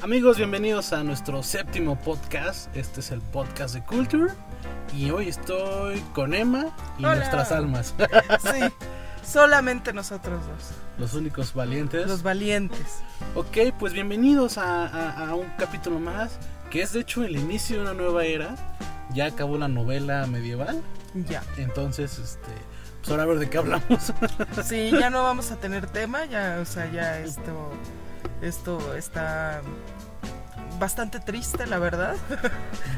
Amigos, bienvenidos a nuestro séptimo podcast. Este es el podcast de Culture. Y hoy estoy con Emma y Hola. nuestras almas. Sí, solamente nosotros dos, Los únicos valientes. los valientes. Ok, pues bienvenidos a, a- a un capítulo más. Que es de hecho el inicio de una nueva era. Ya acabó la novela medieval. Ya. Entonces, este. Pues ahora a ver de qué hablamos. Sí, ya no vamos a tener tema, ya, o sea, ya esto, esto está bastante triste, la verdad.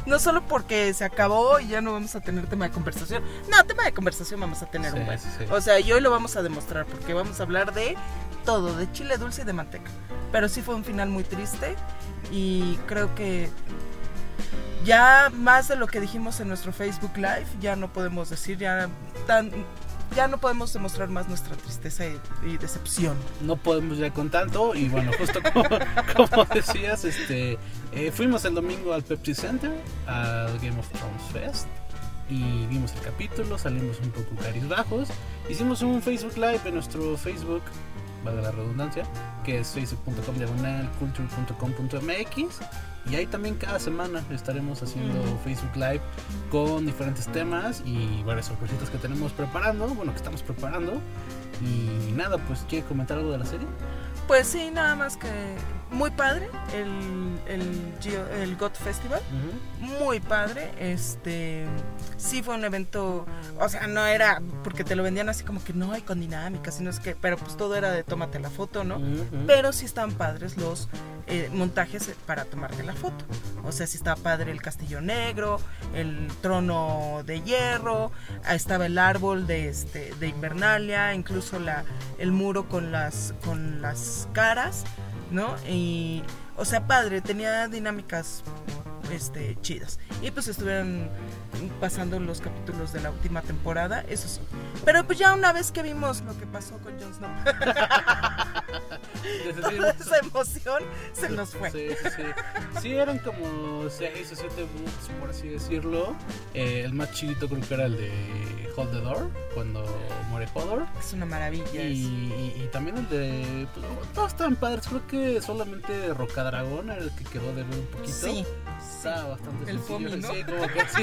No solo porque se acabó y ya no vamos a tener tema de conversación. No, tema de conversación vamos a tener Sí, un buen. sí, sí. O sea, y hoy lo vamos a demostrar porque vamos a hablar de todo, de chile dulce y de manteca. Pero sí fue un final muy triste y creo que ya más de lo que dijimos en nuestro Facebook Live, ya no podemos decir, ya tan ya no podemos demostrar más nuestra tristeza y, decepción. no podemos ya con tanto y bueno justo como, decías este eh, fuimos el domingo al Pepsi Center al Game of Thrones Fest y vimos el capítulo salimos un poco bajos hicimos un Facebook Live en nuestro Facebook valga la redundancia que es facebook.com diagonal culture.com.mx y ahí también cada semana estaremos haciendo. Facebook Live con diferentes temas y varias sorpresitas que tenemos preparando, bueno que estamos preparando y nada, pues quiere comentar algo de la serie. Pues sí, nada más que muy padre el, el, Festival. muy padre. Este sí fue un evento, o sea, no era porque te lo vendían así como que no hay con dinámica, sino es que, pero pues todo era de tómate la foto, ¿no? Pero sí están padres los eh, montajes para tomarte la foto. O sea, sí estaba padre el castillo negro, el trono de hierro, estaba el árbol de este de Invernalia, incluso la el muro con las con las caras, ¿no? Y o sea, padre, tenía dinámicas este chidas. Y pues estuvieron pasando los capítulos de la última temporada, eso sí. Pero pues ya una vez que vimos lo que pasó con Jon Snow, toda esa emoción se nos fue. Sí, sí, sí. Sí, eran como 6 o 7 books, por así decirlo. Eh, el más chiquito creo que era el de Hold the Door, cuando muere Hodor. Es una maravilla. Y, y- y también el de. pues, todos estaban padres. Creo que solamente Rocadragón era el que quedó de ver un poquito. Sí, Estaba bastante El sencillo, foamy, ¿no? Sí, como que así,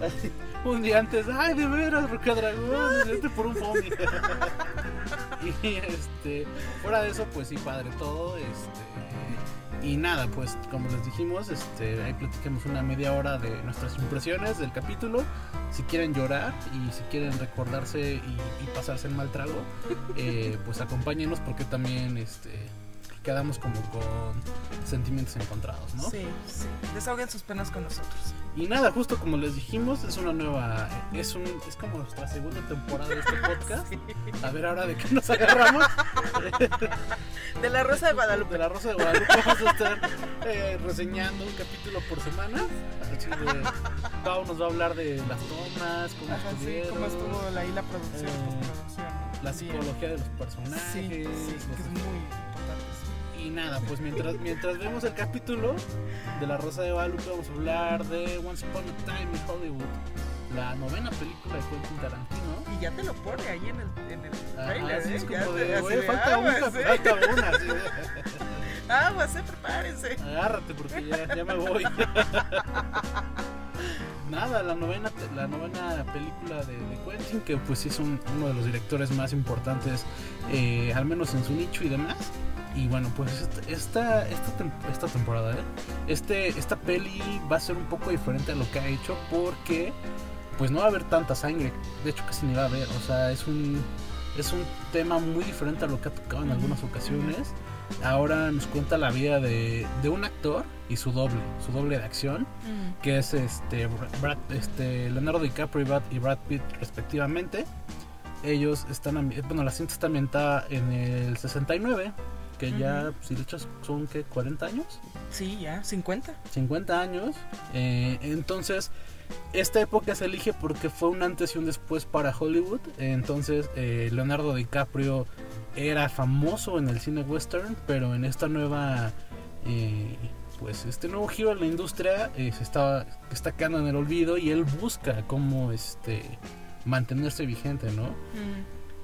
Un día antes, ay, de veras, Rocadragón, vete por un foamy. y este, fuera de eso, pues sí, padre todo. Este, y nada, pues como les dijimos, este, ahí platiquemos una media hora de nuestras impresiones del capítulo. Si quieren llorar y si quieren recordarse y, y pasarse el mal trago, eh, pues acompáñenos porque también este, quedamos como con sentimientos encontrados, ¿no? sí, sí. Desahoguen sus penas con nosotros. Y nada, justo como les dijimos, es una nueva, es un, es como nuestra segunda temporada de este podcast. A ver ahora de qué nos agarramos. De la Rosa de Guadalupe. De la Rosa de Guadalupe vamos a estar eh, reseñando un capítulo por semana. Así de, Pau nos va a hablar de las tomas, cómo Ajá, sí, cómo estuvo la, ahí la producción, Eh, postproducción. la psicología de los personajes. Sí, sí, que es muy importante. Sí. Y nada, pues mientras, mientras vemos el capítulo de La Rosa de Guadalupe, vamos a hablar de Once Upon a Time in Hollywood, la novena película de Quentin Tarantino. Y ya te lo pone ahí en el, en el Ah, trailer, sí, ¿eh? es como de, así "Oye, de, falta una, ¿eh? falta una. de, Aguas, eh, prepárense. Agárrate porque ya, ya me voy. Nada, la novena, la novena película de, de Quentin, que pues sí es un- uno de los directores más importantes, eh, al menos en su nicho y demás. Y bueno, pues esta, esta, esta, tem- esta temporada, ¿eh? este, esta peli va a ser un poco diferente a lo que ha hecho porque pues no va a haber tanta sangre. De hecho, casi ni va a haber. O sea, es un, es un tema muy diferente a lo que ha tocado en algunas ocasiones. Ahora nos cuenta la vida de, de un actor y su doble, su doble de acción, que es este, Brad, este Leonardo DiCaprio y Brad, y Brad Pitt respectivamente. Ellos están, bueno, la cinta está ambientada en el 69, que ya, si le echas, son que 40 años. Sí, ya, 50. 50 años. Eh, entonces, esta época se elige porque fue un antes y un después para Hollywood. Entonces, eh, Leonardo DiCaprio era famoso en el cine western, pero en esta nueva, eh, pues este nuevo giro de la industria eh, se está, está quedando en el olvido y él busca cómo este mantenerse vigente, ¿no?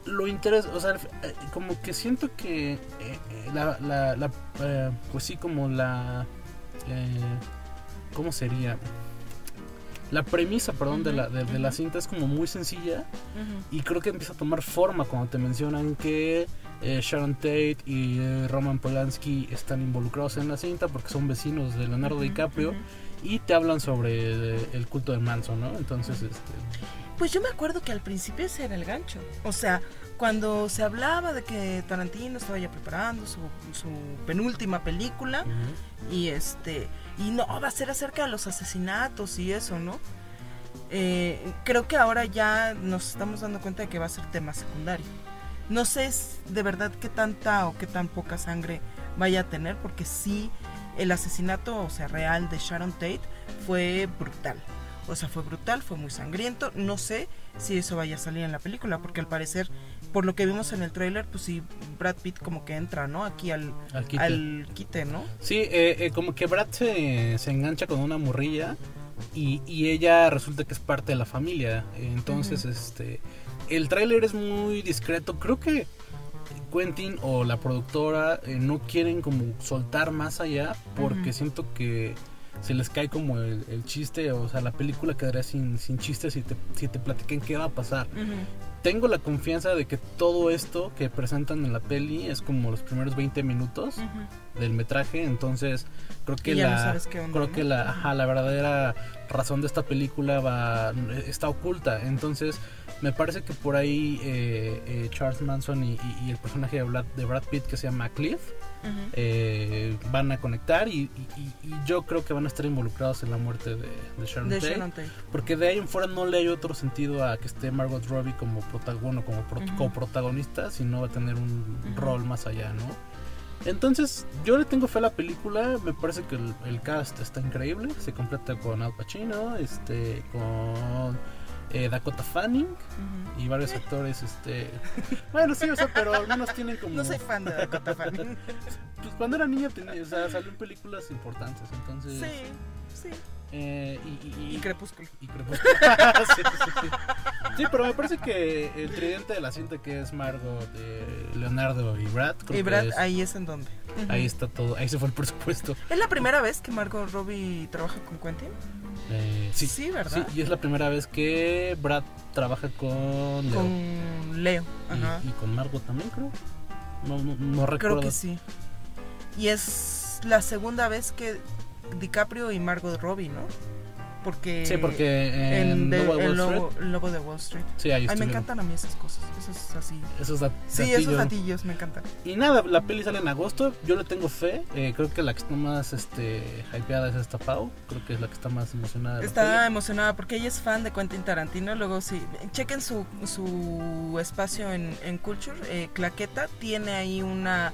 Lo interesa, o sea, eh, como que siento que eh, eh, la, la, la, eh, pues sí, como la, eh, ¿cómo sería? La premisa, perdón, de, la, de, de la cinta es como muy sencilla y creo que empieza a tomar forma cuando te mencionan que Sharon Tate y Roman Polanski están involucrados en la cinta porque son vecinos de Leonardo DiCaprio y te hablan sobre el culto de Manson, ¿no? Entonces, este, Pues yo me acuerdo que al principio ese era el gancho. O sea, cuando se hablaba de que Tarantino estaba ya preparando su, su penúltima película y este y no va a ser acerca de los asesinatos y eso, ¿no? Eh, creo que ahora ya nos estamos dando cuenta de que va a ser tema secundario. No sé de verdad qué tanta o qué tan poca sangre vaya a tener, porque sí, el asesinato, o sea, real de Sharon Tate fue brutal. O sea, fue brutal, fue muy sangriento. No sé si eso vaya a salir en la película, porque al parecer, por lo que vimos en el tráiler, pues sí, Brad Pitt como que entra, ¿no? Aquí al, Al quite. al quite, ¿no? Sí, eh, eh, como que Brad se, se engancha con una morrilla y, y ella resulta que es parte de la familia. Entonces, este, el tráiler es muy discreto. Creo que Quentin o la productora eh, no quieren como soltar más allá porque siento que se les cae como el, el chiste, o sea, la película quedaría sin, sin chistes si te, si te platican qué va a pasar. Tengo la confianza de que todo esto que presentan en la peli es como los primeros 20 minutos del metraje, entonces creo que no la onda, creo ¿no? que la ajá, la verdadera razón de esta película va está oculta, entonces me parece que por ahí eh, eh, Charles Manson y, y- y el personaje de Brad, de Brad Pitt que se llama Cliff Eh, van a conectar y, y- y- y yo creo que van a estar involucrados en la muerte de, de Sharon de Tate, Sharon Tate. porque de ahí en fuera no le hay otro sentido a que esté Margot Robbie como protagonista, como pro- coprotagonista, sino va a tener un rol más allá, ¿no? Entonces, yo le tengo fe a la película, me parece que el, el cast está increíble, se completa con Al Pacino, este, con eh, Dakota Fanning Ujú. y varios actores, este, bueno, sí, o sea, pero al menos tienen como, No soy fan de Dakota Fanning. pues cuando era niña tenía, o sea, salió en películas importantes, entonces, sí, sí. eh, y, y- y- Crepúsculo. y Crepúsculo. sí, sí, sí. Sí, pero me parece que el tridente de la cinta que es Margot, eh, Leonardo y Brad, creo Y que Brad, es- ahí es en donde. ahí está todo, ahí se fue el presupuesto. ¿Es la primera vez que Margot Robbie trabaja con Quentin? Eh, sí, Sí, ¿verdad? sí, y es la primera vez que Brad trabaja con Leo. Con Leo. Ajá. Y, y con Margot también, creo. No, no, no recuerdo. Creo que sí. Y es la segunda vez que DiCaprio y Margot Robbie, ¿no? Porque. Sí, porque en, en de- Lobo de el Wall el lobo de Wall Street. Sí, ahí Ay, me encantan a mí esas cosas. Esos así. Esos Sí, datillos. esos gatillos me encantan. Y nada, la peli sale en agosto. Yo le tengo fe. Eh, creo que la que está más este, hypeada es esta Pau. Creo que es la que está más emocionada. Está emocionada porque ella es fan de Quentin Tarantino. Luego sí, chequen su, su espacio en, en Culture. eh, Claqueta tiene ahí una,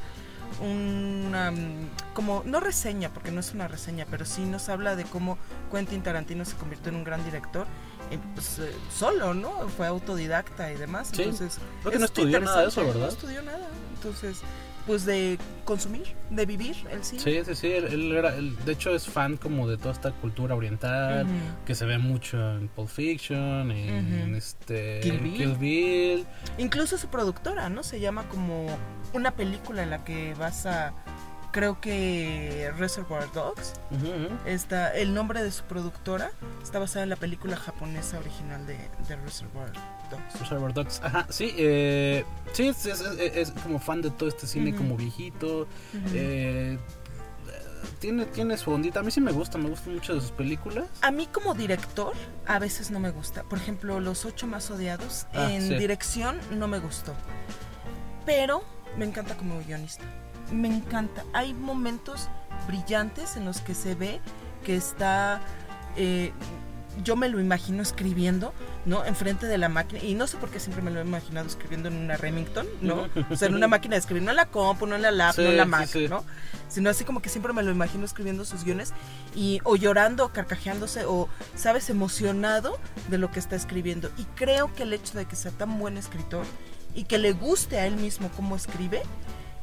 una, mm, como, no reseña, porque no es una reseña, pero sí nos habla de cómo Quentin Tarantino se convirtió en un gran director. eh, pues, eh, solo, ¿no? Fue autodidacta y demás. Sí, Entonces, Creo que no estudió nada de eso. ¿verdad? No estudió nada. Entonces, pues de consumir, de vivir el cine. Sí, sí, sí. Él, él era, él, de hecho, es fan como de toda esta cultura oriental. Que se ve mucho en Pulp Fiction, en este, Kill Bill. Kill Bill. Incluso su productora, ¿no? Se llama como una película en la que vas a, creo que Reservoir Dogs. Ujú. Está, el nombre de su productora está basada en la película japonesa original de, de Reservoir Dogs. Reservoir Dogs. Ajá, sí, eh, sí, es, es- es- es como fan de todo este cine como viejito. Eh, tiene, tiene su ondita. A mí sí me gusta, me gustan mucho de sus películas. A mí como director a veces no me gusta. Por ejemplo, Los ocho más odiados Ah, en sí. dirección no me gustó. Pero me encanta como guionista. Me encanta. Hay momentos brillantes en los que se ve que está... eh, yo me lo imagino escribiendo, ¿no? Enfrente de la máquina. Y no sé por qué siempre me lo he imaginado escribiendo en una Remington, ¿no? O sea, en una máquina de escribir, no en la compu, no en la lap, Sí, no en la sí, Mac, sí. ¿no? Sino así como que siempre me lo imagino escribiendo sus guiones y o llorando, o carcajeándose, o, ¿sabes? Emocionado de lo que está escribiendo. Y creo que el hecho de que sea tan buen escritor y que le guste a él mismo cómo escribe,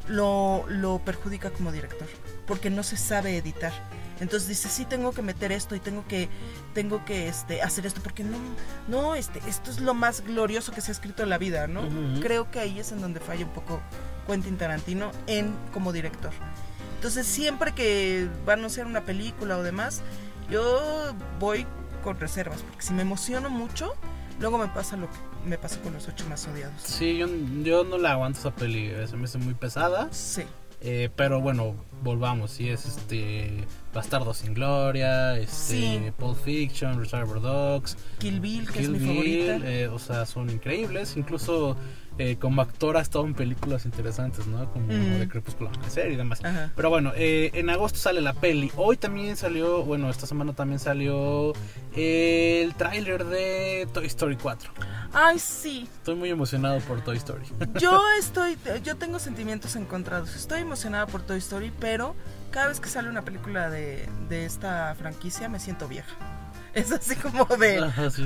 lo, lo perjudica como director, porque no se sabe editar. Entonces dice, sí, tengo que meter esto y tengo que, tengo que este, hacer esto, porque no, no, este, esto es lo más glorioso que se ha escrito en la vida, ¿no? Ujú. Creo que ahí es en donde falla un poco Quentin Tarantino en como director. Entonces siempre que van a anunciar una película o demás, yo voy con reservas, porque si me emociono mucho, luego me pasa lo que me pasa con los ocho más odiados. Sí, yo, yo no la aguanto esa peli, eh, se me hace muy pesada. Sí. Eh, pero bueno, volvamos, si es este Bastardo sin Gloria, este Sí. Pulp Fiction, Reservoir Dogs, Kill Bill, que Kill es mi Bill, favorita. eh, o sea, son increíbles, incluso eh, como actor ha estado en películas interesantes, ¿no? Como Mm. de Crepúsculo Amanecer y demás. Ajá. Pero bueno, eh, en agosto sale la peli. Hoy también salió, bueno, esta semana también salió el tráiler de Toy Story 4. Ay, sí. Estoy muy emocionado por Toy Story. Yo estoy, yo tengo sentimientos encontrados. Estoy emocionada por Toy Story, pero cada vez que sale una película de, de esta franquicia me siento vieja. Es así como de, Ajá, sí.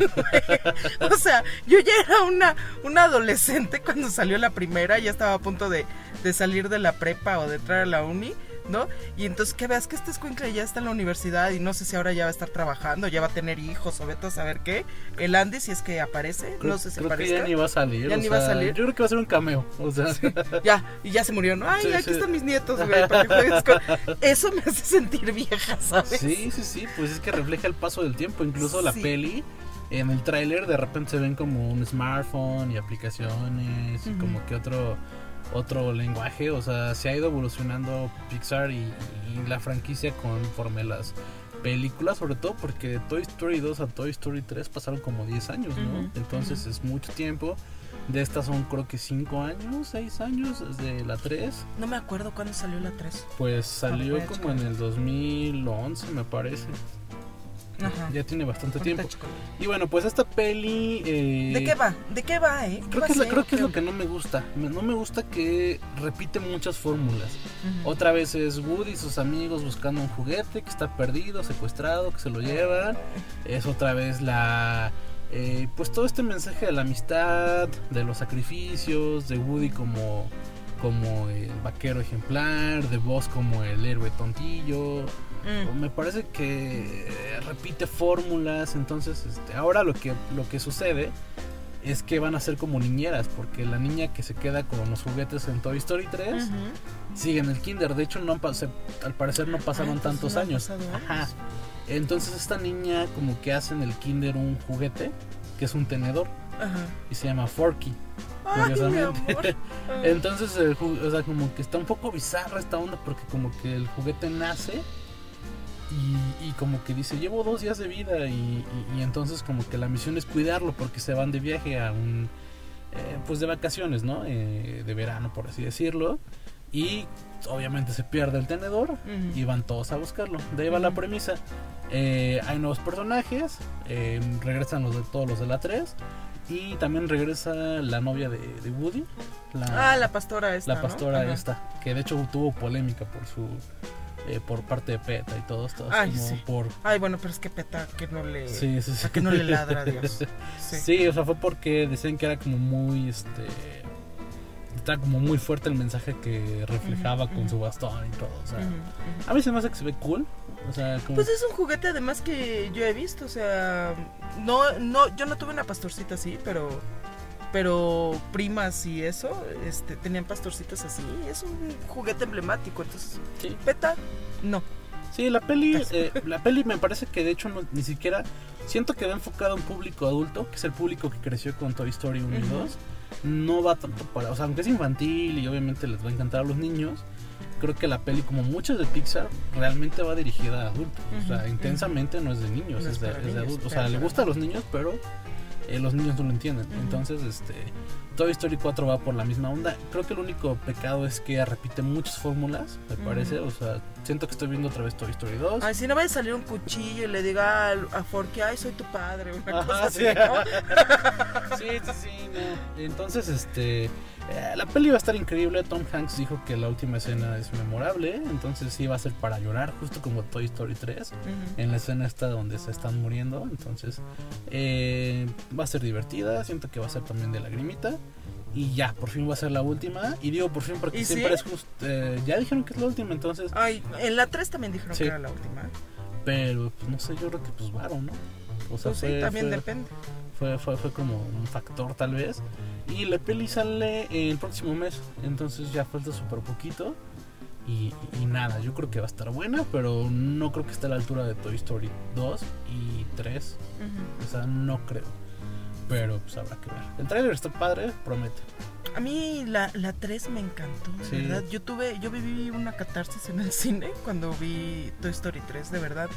o sea, yo ya era una, una adolescente cuando salió la primera, ya estaba a punto de, de salir de la prepa o de entrar a la uni, ¿no? Y entonces que veas que este escuincle ya está en la universidad y no sé si ahora ya va a estar trabajando, ya va a tener hijos o vete a saber qué. El Andy, si es que aparece, Creo, no sé si creo que aparezca. ya ni va a salir. Ya ni va a salir. Yo creo que va a ser un cameo. O sea, Ya, y ya se murió, ¿no? Ay, Sí, aquí sí. están mis nietos, güey, para que juegues con- Eso me hace sentir vieja, ¿sabes? sí, sí, sí. Pues es que refleja el paso del tiempo. Incluso la Sí. peli, en el tráiler, de repente se ven como un smartphone y aplicaciones y como que otro otro lenguaje. O sea, se ha ido evolucionando Pixar y, y la franquicia conforme las películas, sobre todo porque de Toy Story 2 a Toy Story 3 pasaron como 10 años, ¿no? Ujú, Entonces es mucho tiempo. De estas son creo que 5 años, 6 años, desde la 3. No me acuerdo cuándo salió la 3. Pues salió como en el 2011, me parece. Ajá. Ya tiene bastante tiempo. Y bueno, pues esta peli... eh, ¿De qué va? ¿De qué va, eh? ¿Qué Creo va que, es, creo que es ¿Qué lo que no me gusta. No me gusta que repite muchas fórmulas. Otra vez es Woody y sus amigos buscando un juguete que está perdido, secuestrado, que se lo llevan. Es otra vez la... eh, pues todo este mensaje de la amistad, de los sacrificios, de Woody como, como el vaquero ejemplar, de Buzz como el héroe tontillo. Mm. Me parece que repite fórmulas, entonces este, ahora lo que, lo que sucede es que van a ser como niñeras, porque la niña que se queda con los juguetes en Toy Story 3 Ujú. sigue en el kinder, de hecho no se- al parecer no pasaron Ah, pues tantos no años. Ajá. Entonces esta niña como que hace en el kinder un juguete, que es un tenedor, Ajá. y se llama Forky. Ay, Curiosamente. Entonces, el ju- o sea, como que está un poco bizarra esta onda porque como que el juguete nace y, y como que dice, llevo dos días de vida y, y- y entonces como que la misión es cuidarlo porque se van de viaje a un, eh, pues de vacaciones, ¿no? Eh, de verano, por así decirlo. Y obviamente se pierde el tenedor y van todos a buscarlo. De ahí va la premisa. Eh, hay nuevos personajes, eh, regresan los de todos los de la 3 y también regresa la novia de, de Woody. Ah, la pastora esta. la pastora esta, que de hecho tuvo polémica por su eh, por parte de PETA y todo esto, Ay, como sí. por Ay, bueno, pero es que peta que no le. sí, sí, sí. a que no le ladra a Dios. Sí. O sea, fue porque decían que era como muy este está como muy fuerte el mensaje que reflejaba con su bastón y todo, o sea, a mí se me hace que se ve cool, o sea, como Pues es un juguete además que yo he visto, o sea, no, no, yo no tuve una pastorcita así, pero, pero primas y eso, este, tenían pastorcitas así, es un juguete emblemático, entonces, sí. peta, no. Sí, la peli, eh, la peli me parece que de hecho no- ni siquiera siento que va enfocado a un público adulto, que es el público que creció con Toy Story 1 y Ujú. 2. No va tanto para, o sea, aunque es infantil y obviamente les va a encantar a los niños, creo que la peli, como muchas de Pixar, realmente va dirigida a adultos. O sea, intensamente no es de niños, No es es de, es de adultos. O sea, le gusta a los niños, pero eh, los niños no lo entienden. Entonces, este, Toy Story 4 va por la misma onda. Creo que el único pecado es que repite muchas fórmulas, me parece. O sea, siento que estoy viendo otra vez Toy Story 2. Ay, si no vaya a salir un cuchillo y le diga al- a Forky, ay, soy tu padre, una Ajá, cosa sí. así, ¿no? Sí, sí, sí, no. Entonces, este. eh, la peli va a estar increíble. Tom Hanks dijo que la última escena es memorable. Entonces, sí va a ser para llorar, justo como Toy Story 3. Ujú. En la escena esta donde se están muriendo. Entonces, eh, va a ser divertida. Siento que va a ser también de lagrimita. Y ya, por fin va a ser la última. Y digo por fin porque ¿Y siempre sí? es justo. ya dijeron que es la última, entonces. Ay, en la 3 también dijeron Sí. que era la última. Pero, pues, no sé, yo creo que pues varo, ¿no? O sea, Pues sí, también fue- depende. fue, fue, fue como un factor tal vez. Y la peli sale el próximo mes, entonces ya falta súper poquito. Y, y nada, yo creo que va a estar buena, pero no creo que esté a la altura de Toy Story 2 y 3. Ujú. O sea, no creo. Pero pues habrá que ver. El trailer está padre, promete. A mí la, la 3 me encantó, de Sí. verdad. Yo tuve, yo viví una catarsis en el cine cuando vi Toy Story 3, de verdad.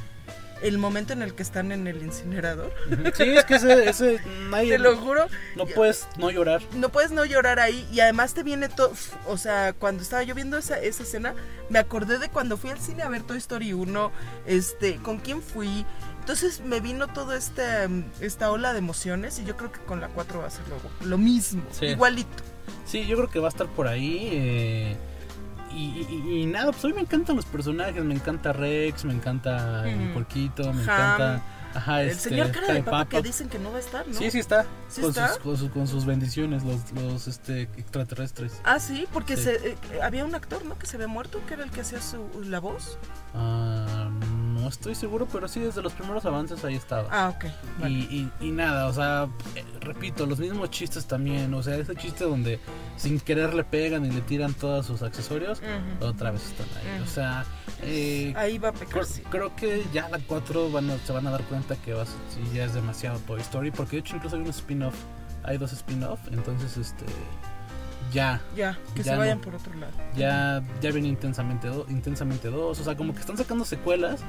El momento en el que están en el incinerador, Sí, es que ese, ese nadie te lo juro, no puedes no llorar. no puedes no llorar ahí y además te viene todo, o sea, cuando estaba yo viendo esa, esa escena, me acordé de cuando fui al cine a ver Toy Story 1, este, con quién fui. Entonces me vino toda este, mm, esta ola de emociones y yo creo que con la 4 va a ser lo, lo mismo, Sí. igualito. Sí, yo creo que va a estar por ahí. eh, y, y- y nada, pues a mí me encantan los personajes. Me encanta Rex, me encanta el Ujú. porquito, me Ham, encanta. Ajá, El este, señor cara de papa que dicen que no va a estar, ¿no? Sí, sí está. ¿Sí con, está? Sus, con, sus, con sus bendiciones, los, los este, extraterrestres. Ah, sí, porque Sí. Se, eh, había un actor, ¿no? Que se había muerto, que era el que hacía su, la voz. Ah, no estoy seguro, pero sí, desde los primeros avances ahí estaba. Ah, ok. Y, vale. y, y nada, o sea, eh, repito, los mismos chistes también. O sea, ese chiste donde sin querer le pegan y le tiran todos sus accesorios, otra vez están ahí. O sea, eh, Ahí va a pecar, creo, sí. creo que ya la 4 van a- se van a dar cuenta que va, a- sí, ya es demasiado Toy Story. Porque de hecho, incluso hay un spin-off. Hay dos spin-off. Entonces, este. Ya, Ya, que Ya se vayan no. por otro lado. ya, ya viene intensamente, do- intensamente 2. O sea, como que están sacando secuelas.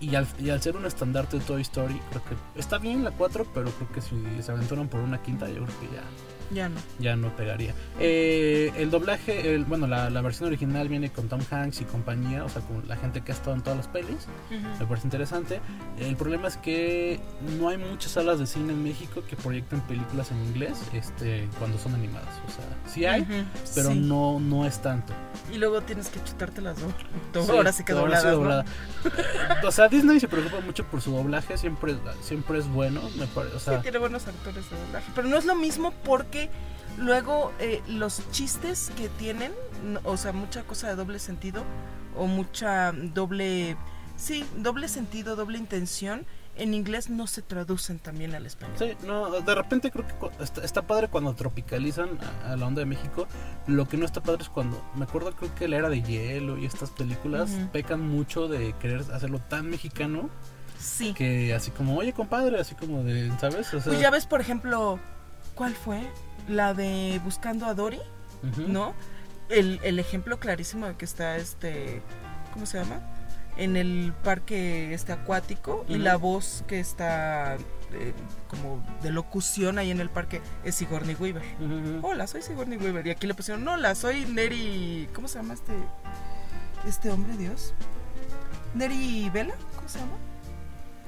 Y al, y al ser un estandarte de Toy Story, creo que está bien la 4, pero creo que si se aventuran por una quinta, yo creo que ya, Ya no. ya no pegaría. Eh, el doblaje, el, bueno, la, la versión original viene con Tom Hanks y compañía, o sea, con la gente que ha estado en todas las pelis. Me parece interesante. El problema es que no hay muchas salas de cine en México que proyecten películas en inglés este, cuando son animadas. O sea, sí hay, Ujú, pero sí. no, no es tanto. Y luego tienes que chutarte las dos. Sí, horas sí que ahora sí dobladas, ¿no? doblada. o sea, Disney se preocupa mucho por su doblaje, siempre, siempre es bueno, me parece. O sea, Sí, tiene buenos actores de doblaje. Pero no es lo mismo porque luego eh, los chistes que tienen, o sea, mucha cosa de doble sentido o mucha doble, sí, doble sentido, doble intención, en inglés no se traducen también al español. Sí, no, de repente creo que está, está padre cuando tropicalizan a, a la onda de México. Lo que no está padre es cuando, me acuerdo creo que la era de hielo y estas películas pecan mucho de querer hacerlo tan mexicano Sí. que así como, oye compadre, así como de, ¿sabes? O sea, Pues ya ves, por ejemplo, ¿cuál fue? La de Buscando a Dory. ¿no? El, el ejemplo clarísimo de que está este, ¿cómo se llama? En el parque este acuático y la voz que está eh, como de locución ahí en el parque es Sigourney Weaver. Hola, soy Sigourney Weaver. Y aquí le pusieron, hola, soy Neri, ¿cómo se llama este, este hombre, Dios? Neri Vela, ¿cómo se llama?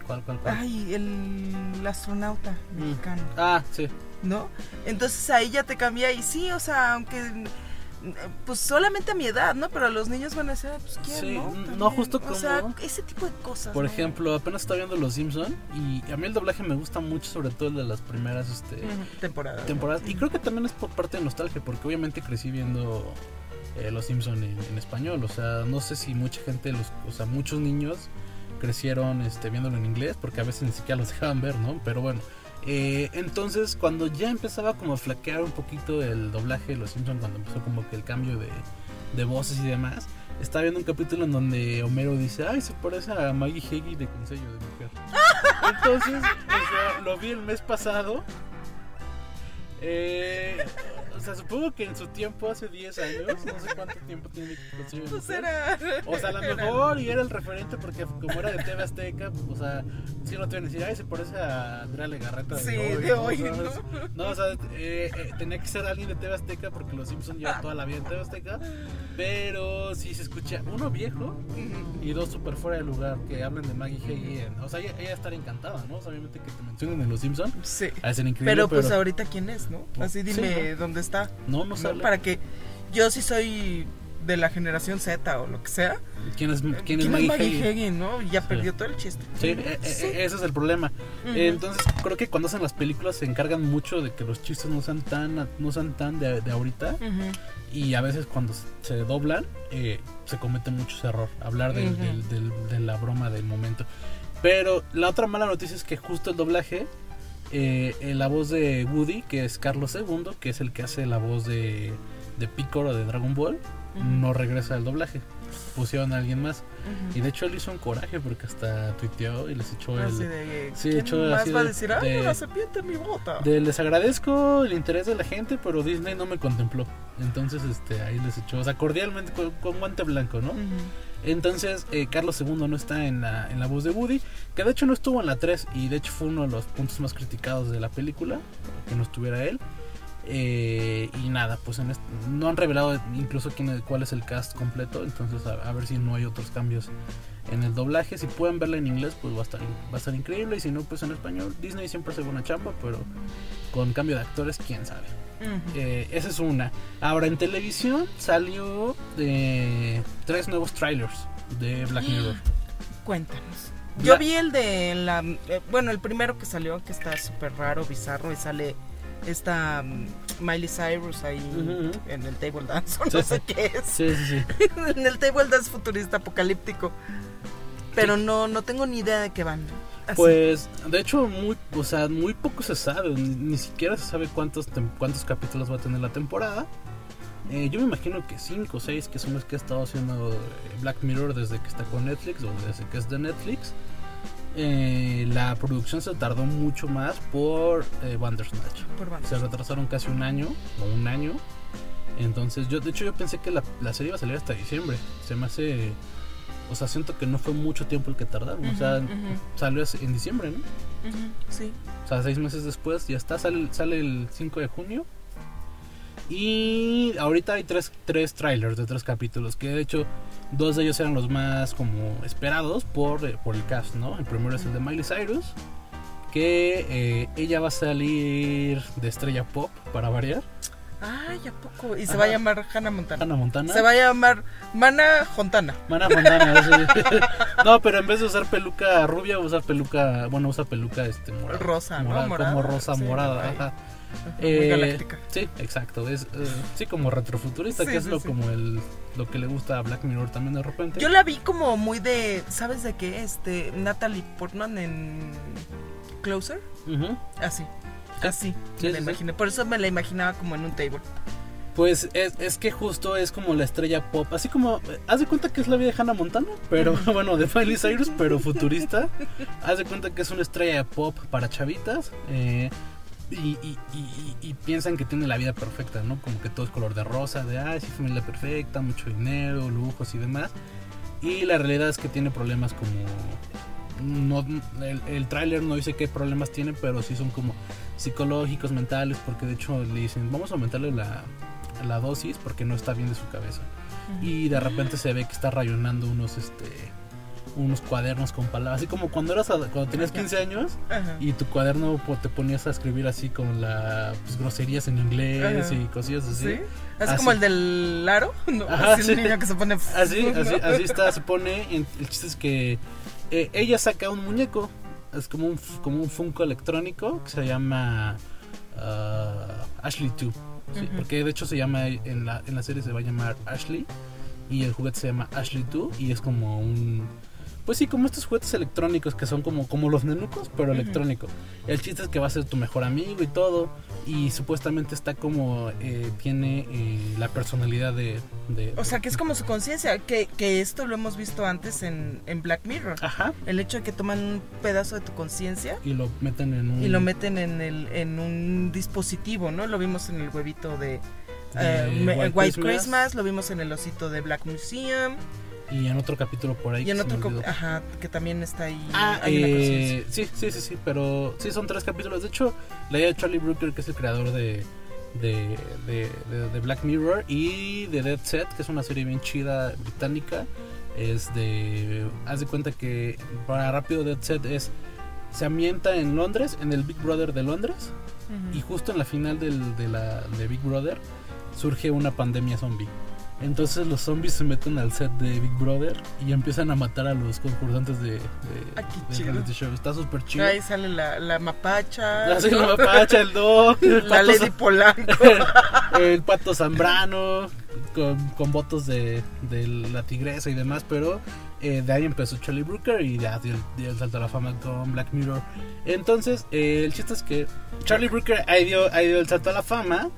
¿Cuál, cuál, cuál? Ay, el astronauta Mm. mexicano. Ah, sí. ¿No? Entonces ahí ya te cambia y sí, o sea, aunque pues solamente a mi edad, ¿no? Pero los niños van a decir, "Ah, pues quién, Sí, ¿no? no, justo O sea, como- ese tipo de cosas. Por ¿no? ejemplo, apenas estaba viendo Los Simpson y a mí el doblaje me gusta mucho, sobre todo el de las primeras este, Ujú, temporada. temporadas. Y creo que también es por parte de nostalgia, porque obviamente crecí viendo eh, Los Simpson en, en español. O sea, no sé si mucha gente, los, o sea, muchos niños crecieron este, viéndolo en inglés, porque a veces ni siquiera los dejaban ver, ¿no? Pero bueno. Eh, entonces, cuando ya empezaba como a flaquear un poquito el doblaje de Los Simpson, cuando empezó como que el cambio de, de voces y demás, estaba viendo un capítulo en donde Homero dice, ay, se parece a Maggie Heggie de Consejo de Mujer. Entonces, o sea, lo vi el mes pasado. Eh, o sea, supongo que en su tiempo, hace 10 años, no sé cuánto tiempo tiene de Pues era. O sea, a lo mejor y era el referente porque como era de TV Azteca, o sea, si no te iban a decir, ay, se parece a Andrea Legarreta Sí, de hoy. de ¿no? hoy. ¿no? No, o sea, eh, eh, tenía que ser alguien de TV Azteca porque los Simpsons llevan toda la vida en TV Azteca. Pero sí se escucha uno viejo y dos super fuera de lugar que hablen de Maggie en- O sea, ella, ella estar encantada, ¿no? O sea, obviamente que te mencionen en los Simpsons. Sí. Increíble. Pero pues ahorita quién es, ¿no? Así sí, dime ¿no? dónde está. No, no sale. Para que yo sí soy de la generación Z o lo que sea. ¿Quién es, quién es ¿Quién es Maggie Hagen? No? Ya Sí. perdió todo el chiste. Sí, e- e- Sí. ese es el problema. Entonces creo que cuando hacen las películas se encargan mucho de que los chistes no sean tan, no sean tan de, de ahorita y a veces cuando se doblan eh, se comete mucho ese error, hablar del- Ujú. del- del- de la broma del momento. Pero la otra mala noticia es que justo el doblaje, eh, eh, la voz de Woody, que es Carlos II, que es el que hace la voz de, de Piccolo de Dragon Ball, no regresa al doblaje. Pusieron a alguien más. Y de hecho él hizo un coraje porque hasta tuiteó y les echó el... Así de, sí, ¿quién hecho más así va a de- decir, ay, de- una serpiente en mi bota? De, les agradezco el interés de la gente, pero Disney no me contempló. Entonces, este, ahí les echó, o sea, cordialmente con, con guante blanco, ¿no? Ujú. Entonces, eh, Carlos II no está en la, en la voz de Woody, que de hecho no estuvo en la 3 y de hecho fue uno de los puntos más criticados de la película, que no estuviera él. Eh, y nada, pues en este- no han revelado incluso quién, cuál es el cast completo, entonces a, a ver si no hay otros cambios en el doblaje. Si pueden verla en inglés, pues va a estar, va a estar increíble, y si no, pues en español. Disney siempre hace buena chamba, pero con cambio de actores, quién sabe. Eh, esa es una. Ahora en televisión salió de tres nuevos trailers de Black Mirror. Cuéntanos. Yo vi el de la. eh, bueno, el primero que salió, que está súper raro, bizarro, y sale esta mm, Miley Cyrus ahí en el table dance, o Sí, no sé sí. qué es. Sí, sí, sí. en el table dance futurista apocalíptico. Pero no, no tengo ni idea de qué van. Así. Pues, de hecho, muy, o sea, muy poco se sabe. Ni, ni siquiera se sabe cuántos, cuántos capítulos va a tener la temporada. Eh, yo me imagino que 5 o 6, que son los que ha estado haciendo eh, Black Mirror desde que está con Netflix o desde que es de Netflix. Eh, la producción se tardó mucho más por eh, Bandersnatch. Por. Se retrasaron casi un año o un año. Entonces, yo de hecho yo pensé que la, la serie iba a salir hasta diciembre. Se me hace... O sea, siento que no fue mucho tiempo el que tardaron. o sea, salió en diciembre, ¿no? Sí. O sea, seis meses después ya está, sale, sale el 5 de junio. Y ahorita hay tres, tres trailers de tres capítulos, que de hecho dos de ellos eran los más como esperados por, eh, por el cast, ¿no? El primero es el de Miley Cyrus, que eh, ella va a salir de estrella pop, para variar. Ay, ¿a poco? Y se Ajá. va a llamar Hannah Montana. Hannah Montana. Se va a llamar Mana Jontana. Mana Montana, sí. No, pero en vez de usar peluca rubia, usa peluca, bueno, usa peluca este morada. Rosa, ¿no? morada. Como rosa Sí, morada, ay. Muy Eh, galáctica. Sí, exacto. Es, eh, sí, como retrofuturista, Sí, que es sí, lo sí. como el lo que le gusta a Black Mirror también de repente. Yo la vi como muy de, ¿sabes de qué? Este, Natalie Portman en Closer. Así. Sí. Así. Sí, me la imaginé. Por eso me la imaginaba como en un table. Pues es, es que justo es como la estrella pop, así como, haz de cuenta que es la vida de Hannah Montana, pero bueno, de Miley Cyrus, pero futurista. Haz de cuenta que es una estrella de pop para chavitas. eh, y, y- y- y- y piensan que tiene la vida perfecta, ¿no? Como que todo es color de rosa, de, ay, sí, familia perfecta, mucho dinero, lujos y demás. Y la realidad es que tiene problemas como... No, el, el tráiler no dice qué problemas tiene, pero sí son como psicológicos, mentales, porque de hecho le dicen, vamos a aumentarle la, la dosis porque no está bien de su cabeza. Y de repente se ve que está rayonando unos este unos cuadernos con palabras, así como cuando eras cuando tenías 15 años Ajá. y tu cuaderno pues, te ponías a escribir así con las groserías en inglés Ajá. y cosillas así. ¿Sí? Así Así. como el del aro, ¿no? Ajá, así sí. un niño que se pone... Así, así, así está, se pone. El chiste es que eh, ella saca un muñeco. Es como un, como un Funko electrónico que se llama ah, Ashley 2. sí, Ujú. Porque de hecho se llama, en la, en la serie se va a llamar Ashley. Y el juguete se llama Ashley 2. Y es como un. Pues sí, como estos juguetes electrónicos que son como, como los nenucos, pero electrónico. El chiste es que va a ser tu mejor amigo y todo. Y supuestamente está como. eh, tiene eh, la personalidad de, de- O sea, que es como su conciencia, que, que esto lo hemos visto antes en, en Black Mirror. Ajá. El hecho de que toman un pedazo de tu conciencia y lo meten en un y lo meten en, el, en un dispositivo, ¿no? Lo vimos en el huevito de, eh, White, Christmas, Christmas. lo vimos en el osito de Black Museum y en otro capítulo por ahí y en otro, ajá, que también está ahí. Ah, hay eh, sí, sí, sí, sí, pero sí son tres capítulos. De hecho, la idea de Charlie Brooker, que es el creador de, de, de, de- de Black Mirror y de Dead Set, que es una serie bien chida británica, es de... Haz de cuenta que para rápido Dead Set es... Se ambienta en Londres, en el Big Brother de Londres, y justo en la final del, de, la, de Big Brother surge una pandemia zombie. Entonces los zombies se meten al set de Big Brother y empiezan a matar a los concursantes de, de, Ah, reality show. Está súper chido. Ahí sale la, la mapacha. La señora Mapacha, el Doc, el La Lady Polanco. el pato Zambrano, con, con votos de, de la tigresa y demás, pero eh, de ahí empezó Charlie Brooker y ya dio, dio el salto a la fama con Black Mirror. Entonces, eh, el chiste es que Charlie Brooker ahí dio, ahí dio el salto a la fama.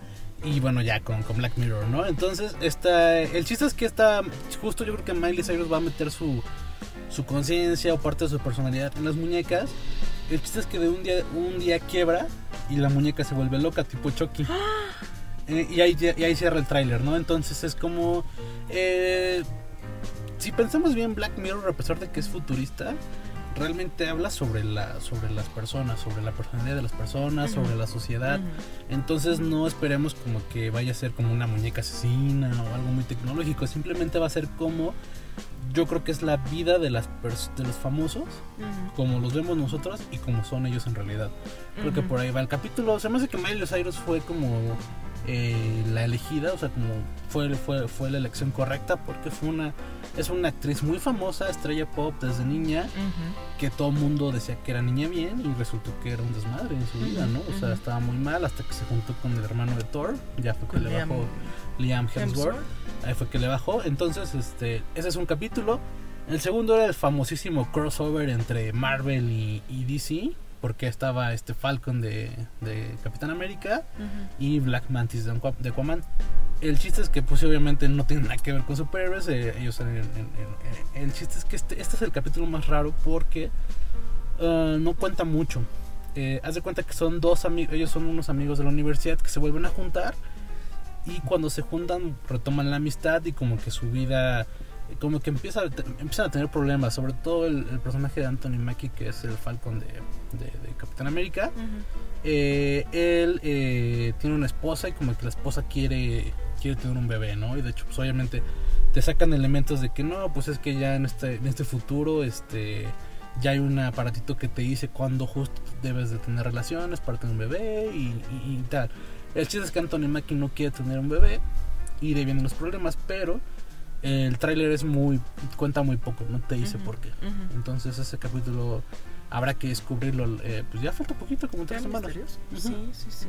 Y bueno, ya con, con Black Mirror, ¿no? Entonces, esta, el chiste es que está, justo yo creo que Miley Cyrus va a meter su, su conciencia o parte de su personalidad en las muñecas. El chiste es que de un día, un día quiebra y la muñeca se vuelve loca, tipo Chucky. Eh, y, ahí, y ahí cierra el tráiler, ¿no? Entonces es como... eh, si pensamos bien, Black Mirror, a pesar de que es futurista, realmente habla sobre, la, sobre las personas, sobre la personalidad de las personas, sobre la sociedad. Entonces no esperemos como que vaya a ser como una muñeca asesina o algo muy tecnológico. Simplemente va a ser como... Yo creo que es la vida de, las de los famosos, como los vemos nosotros y como son ellos en realidad. Creo que por ahí va el capítulo. Se me hace que Miley Cyrus fue como eh, la elegida, o sea, como fue, fue, fue la elección correcta porque fue una es una actriz muy famosa, estrella pop desde niña, que todo el mundo decía que era niña bien y resultó que era un desmadre en su vida, ¿no? O sea, estaba muy mal hasta que se juntó con el hermano de Thor, ya fue que le bajó Liam Hemsworth, Hemsworth. ahí fue que le bajó. Entonces, este, ese es un capítulo. El segundo era el famosísimo crossover entre Marvel y, y DC, porque estaba este Falcon de, de Capitán América y Black Mantis de, de Aquaman. El chiste es que pues obviamente no tiene nada que ver con superhéroes, eh, ellos en- en- en- el chiste es que este, este es el capítulo más raro porque ah, no cuenta mucho. Eh, haz de cuenta que son dos amigos, ellos son unos amigos de la universidad que se vuelven a juntar y cuando se juntan retoman la amistad y como que su vida eh, como que empieza a empiezan a tener problemas, sobre todo el, el personaje de Anthony Mackie que es el Falcon de, de- de Capitán América. Eh, él eh, tiene una esposa y como que la esposa quiere quiere tener un bebé, ¿no? Y de hecho, pues obviamente te sacan elementos de que no, pues es que ya en este en este futuro este ya hay un aparatito que te dice cuándo justo debes de tener relaciones para tener un bebé y, y- y tal. El chiste es que Anthony Mackie no quiere tener un bebé y de vienen los problemas, pero el tráiler es muy cuenta muy poco, no te dice por qué. Entonces ese capítulo habrá que descubrirlo. eh, pues ya falta poquito, como tres ¿Tan semanas. misterioso? Ujú. Sí, sí, sí.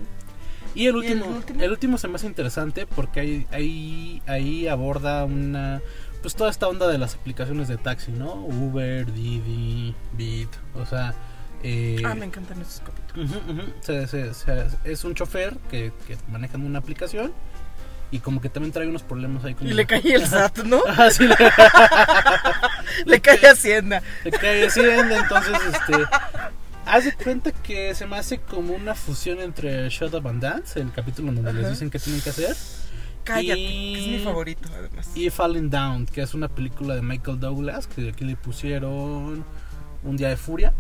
Y el ¿Y el último, el último? último, se me hace interesante porque ahí, ahí, ahí aborda una, pues toda esta onda de las aplicaciones de taxi, ¿no? Uber, Didi, Bit, o sea, eh, Ah, me encantan esos capítulos. ujú, ujú, se- se- se- es un chofer que, que maneja en una aplicación y como que también trae unos problemas ahí como Y le cae el SAT, ¿no? Ah, sí, le, Le cae Hacienda. le cae Hacienda, entonces este haz de cuenta que se me hace como una fusión entre Shut Up and Dance, el capítulo donde les Ajá. dicen qué tienen que hacer. Cállate, Y- que es mi favorito, además. Y Falling Down, que es una película de Michael Douglas, que aquí le pusieron Un Día de Furia,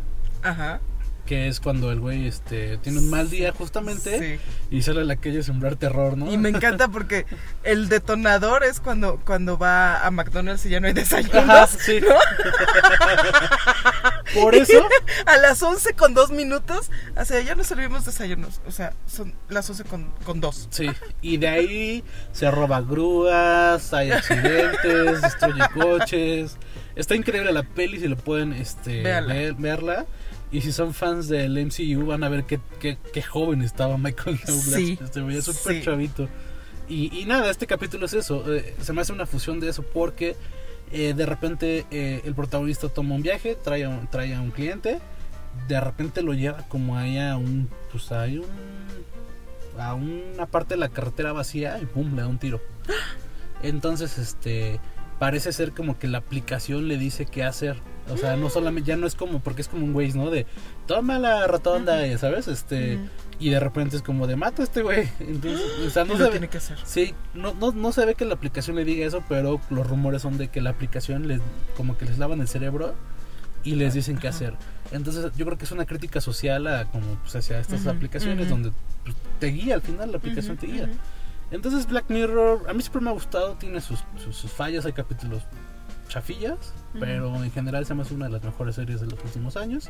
Ajá. Que es cuando el güey este, tiene un mal día justamente Sí. y sale a la calle a sembrar terror, ¿no? Y me encanta porque el detonador es cuando, cuando va a McDonald's y ya no hay desayunos. Ajá, sí. ¿no? Por eso, A las 11 con 2 minutos, o sea, ya no servimos desayunos. O sea, son las 11 con, con 2. sí, y de ahí se roba grúas, hay accidentes, destruye coches. Está increíble la peli si lo pueden este, ver- verla. Y si son fans del MCU van a ver qué, qué, qué joven estaba Michael Douglas. Sí, Se veía súper sí. chavito. Y, y nada, este capítulo es eso. eh, se me hace una fusión de eso porque eh, de repente eh, el protagonista toma un viaje, trae a un, trae a un cliente. De repente lo lleva como ahí a un. Pues hay un. A una parte de la carretera vacía y pum, le da un tiro. Entonces, este. Parece ser como que la aplicación le dice qué hacer. O sea, no solamente, ya no es como, porque es como un güey, ¿no? De toma la rotonda, y, ¿sabes? Este. Y de repente es como de mata a este güey. Entonces, o sea, no se ve- tiene que hacer. Sí, no, no, no se ve que la aplicación le diga eso, pero los rumores son de que la aplicación les, como que les lavan el cerebro y les dicen qué hacer. Entonces yo creo que es una crítica social a como pues, hacia estas Ujú, aplicaciones ujú. donde pues, te guía al final la aplicación te guía. Entonces Black Mirror a mí siempre me ha gustado, tiene sus, sus, sus fallas, hay capítulos chafillas, pero en general se me hace una de las mejores series de los últimos años.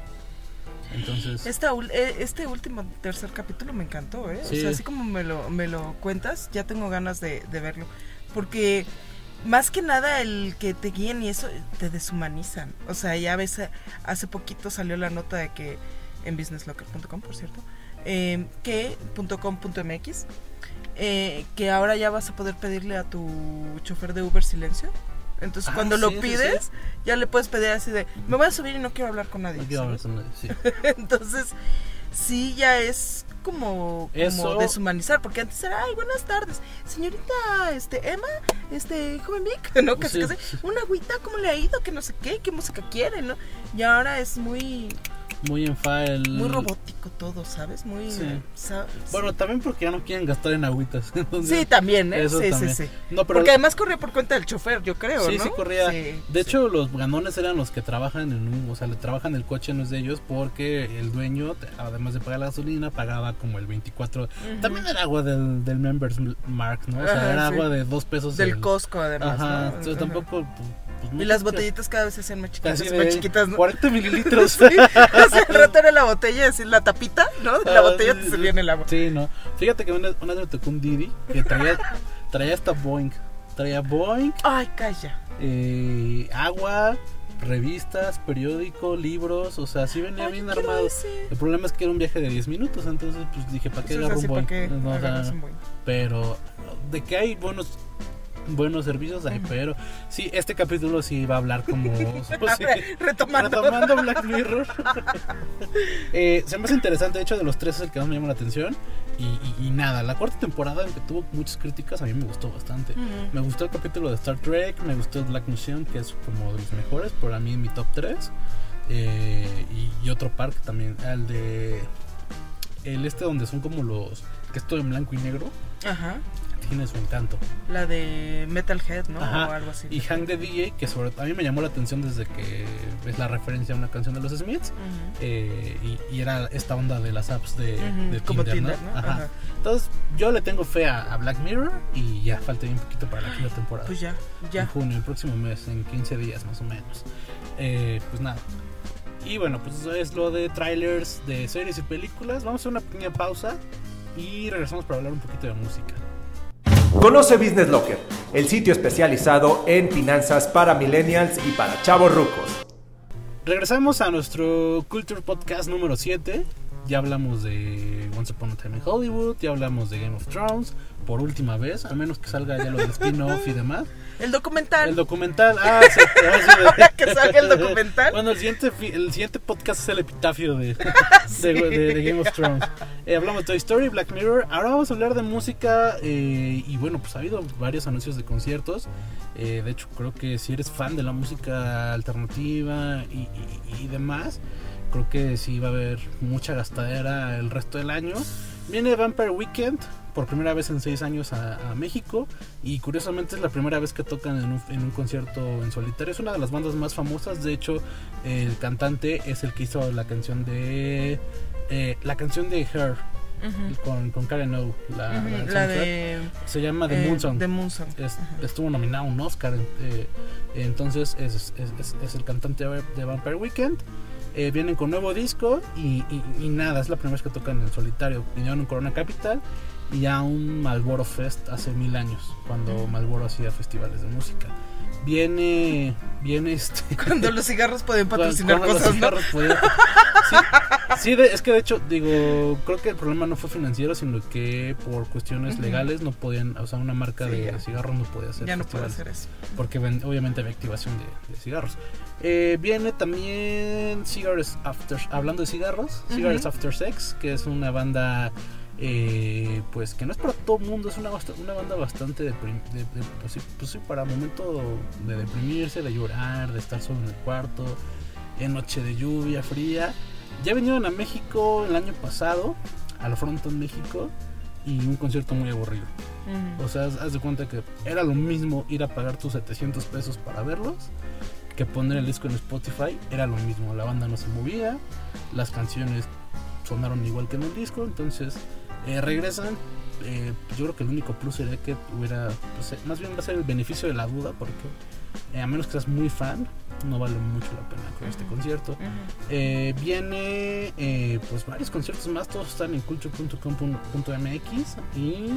Entonces, Esta eh, este último tercer capítulo me encantó, ¿eh? Sí. O sea, así como me lo, me lo cuentas, ya tengo ganas de, de verlo. Porque más que nada el que te guíen y eso te deshumanizan. O sea, ya ves, hace poquito salió la nota de que en businesslocker.com, por cierto, eh, que .com.mx, eh, que ahora ya vas a poder pedirle a tu chofer de Uber silencio. Entonces, Ah, cuando sí, lo sí, pides, ya le puedes pedir así de, me voy a subir y no quiero hablar con nadie. No quiero hablar con nadie, sí. Entonces, sí, ya es como, deshumanizar, porque antes era, ay, buenas tardes, señorita, este, Emma, este, joven Vic, ¿no? Casi, casi, una agüita, ¿cómo le ha ido? Que no sé qué, qué música quiere, ¿no? Y ahora es muy, Muy en file. muy robótico todo, ¿sabes? Muy... Sí. sa- Bueno, también porque ya no quieren gastar en agüitas. entonces- sí, también, ¿eh? eso Sí, también. sí, sí. No, pero Porque además corría por cuenta del chofer, yo creo, Sí, ¿no? sí corría. De hecho, los ganones eran los que trabajan en un, o sea, le trabajan el coche no es de ellos porque el dueño, además de pagar la gasolina, pagaba como el 24. Ujú. También era agua del, del Members Mark, ¿no? O sea, Ajá, era agua de dos pesos. Del el- Costco, además, Ajá, ¿no? entonces Ajá. tampoco. pues, pues, Y las botellitas cada vez se hacían más chiquitas, más chiquitas, ¿no? 40 mililitros. Sí, sea, al rato era la botella, así la tapita, ¿no? La Ah, botella te servía en el agua. Sí, no. Fíjate que una, una vez me tocó un Didi que traía, traía hasta Boeing. Traía Boeing, Ay, calla. eh, agua, revistas, periódico, libros, o sea, sí venía Ay, bien armado. El problema es que era un viaje de 10 minutos, entonces pues dije, ¿para qué agarro un Boeing? ¿para qué No, o sea, pero de que hay buenos buenos servicios hay, pero sí, este capítulo sí va a hablar como pues, sí, Retomando. retomando Black Mirror. eh, se me hace interesante, de hecho, de los tres es el que más me llama la atención. Y, y- y nada, la cuarta temporada, aunque tuvo muchas críticas, a mí me gustó bastante. Me gustó el capítulo de Star Trek, me gustó el Black Museum, que es como de los mejores, para mí en mi top 3. y, y otro parque también, el de... El este donde son como los... que es todo en blanco y negro, Ajá. Tiene su encanto. La de Metalhead, ¿no? Ajá. O algo así. Y Hank the DJ, que sobre a mí me llamó la atención desde que es la referencia a una canción de los Smiths. Eh, y, y era esta onda de las apps de, Ujú, de Como Tinder, Tinder, ¿no? ¿no? Ajá. Ajá. Entonces, yo le tengo fe a, a Black Mirror y ya falta bien poquito para la quinta temporada. Pues ya, En ya. junio, el próximo mes, en 15 días más o menos. Eh, pues nada. Y bueno, pues eso es lo de trailers de series y películas. Vamos a hacer una pequeña pausa y regresamos para hablar un poquito de música. Conoce Business Locker, el sitio especializado en finanzas para millennials y para chavos rucos. Regresamos a nuestro Culture Podcast número 7. Ya hablamos de Once Upon a Time in Hollywood, ya hablamos de Game of Thrones, por última vez, a menos que salga ya lo del spin-off y demás. El documental. El documental, ah, sí, te voy a decir- Que salga el documental. Bueno, el siguiente, el siguiente podcast es el epitafio de, de, de- de Game of Thrones. Eh, hablamos de Toy Story, Black Mirror. Ahora vamos a hablar de música. eh, y bueno, pues ha habido varios anuncios de conciertos. Eh, de hecho, creo que si eres fan de la música alternativa y, y- y demás, creo que sí va a haber mucha gastadera el resto del año. Viene Vampire Weekend por primera vez en seis años a, a México y curiosamente es la primera vez que tocan en un, en un concierto en solitario. Es una de las bandas más famosas. De hecho, el cantante es el que hizo la canción de eh, la canción de Her Ujú. con, con Karen O. La, Ujú, la La soundtrack. de. se llama The eh, Moon Song. The Moon Song. Es- Ajá. estuvo nominado a un Oscar. eh, entonces es, es- es- es el cantante de Vampire Weekend. Eh, vienen con nuevo disco y, y- y nada, es la primera vez que tocan en solitario. Vinieron en Corona Capital y a un Malboro Fest hace mil años, cuando. Malboro hacía festivales de música. Viene, viene este. Cuando los cigarros pueden patrocinar cuando los cosas, ¿no? cigarros podían- Sí, sí, de- es que de hecho, digo, creo que el problema no fue financiero, sino que por cuestiones legales no podían, o sea, una marca Sí, de ya. cigarros no podía hacer Ya no festivales, hacer eso. porque obviamente había activación de, de cigarros. Eh, viene también Cigarettes After, hablando de cigarros, Cigarettes Ujú. After Sex, que es una banda, eh, pues que no es para todo el mundo, es una, una banda bastante de, de- pues, pues para momento de deprimirse, de llorar, de estar solo en el cuarto, en noche de lluvia fría. Ya vinieron a México el año pasado, al Fronton México, y un concierto muy aburrido. Ujú. O sea, haz, haz de cuenta que era lo mismo ir a pagar tus 700 pesos para verlos que poner el disco en Spotify. Era lo mismo, la banda no se movía, las canciones sonaron igual que en el disco, entonces eh, regresan. eh, yo creo que el único plus sería que hubiera, pues, eh, más bien va a ser el beneficio de la duda, porque eh, a menos que seas muy fan, no vale mucho la pena con este concierto. Eh, viene eh, pues varios conciertos más, todos están en culture.com.mx y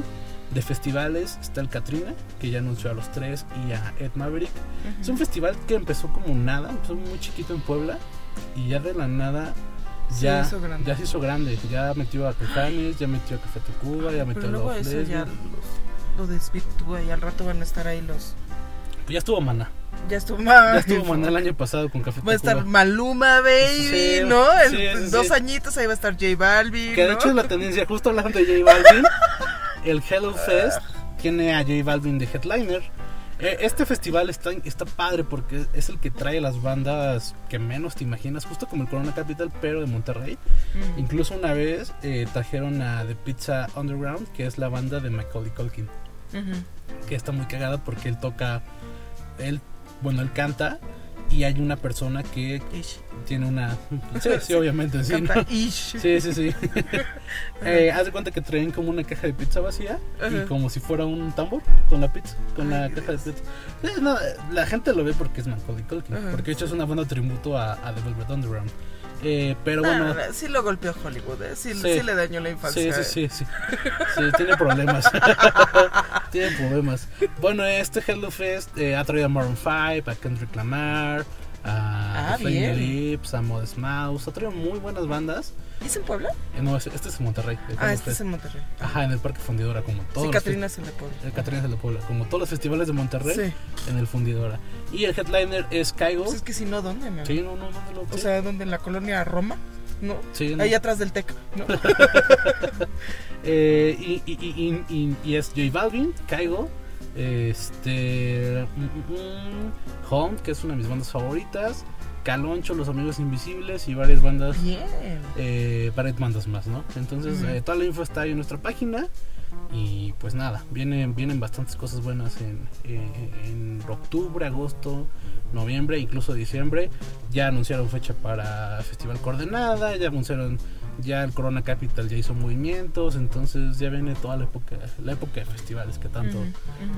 de festivales está el Katrina, que ya anunció a los tres, y a Ed Maverick. Es un festival que empezó como nada, empezó muy chiquito en Puebla y ya de la nada Se ya, hizo grande. ya se hizo grande. Ya metió a Tucanes, ya metió a Café Tacuba, ya metió Pero a Love eso ya los- lo desvirtúa y al rato van a estar ahí los... Pues ya estuvo Maná. Ya estuvo más. Ya estuvo Maná el año pasado con Café Va a estar Tacuba. Maluma, baby, Sí, ¿no? En, sí, dos añitos ahí va a estar J Balvin, Que de ¿no? hecho es la tendencia, justo hablando de J Balvin, el Hello Fest tiene a J Balvin de headliner. Eh, Este festival está, está padre porque es el que trae las bandas que menos te imaginas, justo como el Corona Capital, pero de Monterrey. Mm. Incluso una vez eh, trajeron a The Pizza Underground, que es la banda de Macaulay Culkin, que está muy cagada porque él toca, él, bueno, él canta y hay una persona que Ish. tiene una... Sí, sí, obviamente, sí. ¿no? Ish. Sí, sí, sí. eh, haz de cuenta que traen como una caja de pizza vacía y como si fuera un tambor con la pizza, con la caja de pizza. Sí, no, la gente lo ve porque es Culkin, Ajá. porque de hecho es una banda tributo a, a The Velvet Underground. Eh, pero No, bueno, no, no, sí lo golpeó Hollywood, ¿eh? sí, Sí. sí le dañó la sí, infancia. sí, sí, sí, sí, tiene problemas. tiene problemas. Bueno, este Hello Fest eh, ha traído a Maroon 5, a Kendrick Lamar, a Ah, bien. Lips, a Modest Mouse, ha traído muy buenas bandas. ¿Y es en Puebla? Eh, no, este es en Monterrey. Ah, este es en Monterrey. Ajá, en el Parque Fundidora, como todos Sí, los Catrina es el de Puebla. el Catrina es el de Puebla, como todos los festivales de Monterrey, Sí. en el Fundidora. Y el headliner es Caigo. Pues es que si no, ¿dónde, mi? Sí, no, no, ¿dónde lo O sea, ¿dónde? ¿En la colonia Roma? ¿No? Sí, no. Ahí atrás del TEC, ¿no? Eh, y, y, y, y- y- y es J Balvin, Caigo, este, mm, mm, mm, Home, que es una de mis bandas favoritas, Caloncho, Los Amigos Invisibles y varias bandas, Bien. eh, varias bandas más, ¿no? Entonces, eh, toda la info está ahí en nuestra página. Y pues nada, vienen, vienen bastantes cosas buenas en, eh, en octubre, agosto, noviembre, incluso diciembre. Ya anunciaron fecha para Festival Coordenada, ya anunciaron, ya el Corona Capital ya hizo movimientos, entonces ya viene toda la época, la época de festivales que tanto,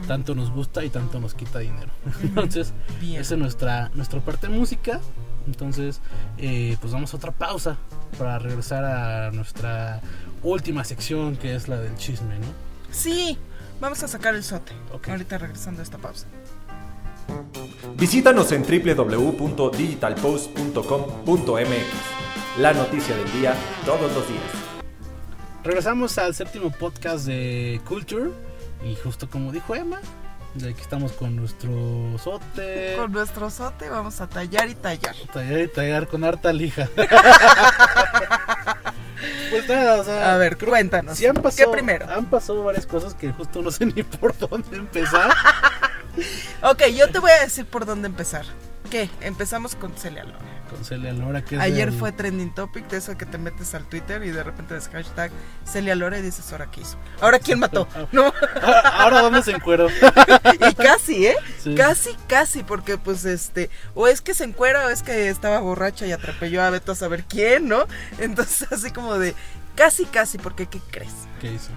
tanto nos gusta y tanto nos quita dinero. Entonces, Bien. esa es nuestra, nuestra parte de música. Entonces, eh, pues vamos a otra pausa para regresar a nuestra última sección que es la del chisme, ¿no? Sí, vamos a sacar el sote. Ahorita regresando a esta pausa. Visítanos en www.digitalpost.com.mx. La noticia del día todos los días. Regresamos al séptimo podcast de Culture y justo como dijo Emma, de aquí estamos con nuestro sote. Con nuestro sote vamos a tallar y tallar. Tallar y tallar con harta lija. pues nada, o sea, A ver, cuéntanos. han pasado, ¿Qué primero? han pasado varias cosas que justo no sé ni por dónde empezar. Ok, yo te voy a decir por dónde empezar. ¿Qué? Empezamos con Celia Lora. Con Celia Lora, que es Ayer del- fue trending topic de eso que te metes al Twitter y de repente ves hashtag Celia Lora y dices, ¿ahora qué hizo? ¿Ahora quién mató? ¿No? Ahora dónde se encueró. y casi, ¿eh? Sí. Casi, casi, porque pues este, o es que se encuera o es que estaba borracha y atropelló a Beto a saber quién, ¿no? Entonces así como de, casi, casi, porque ¿qué crees? ¿Qué hizo?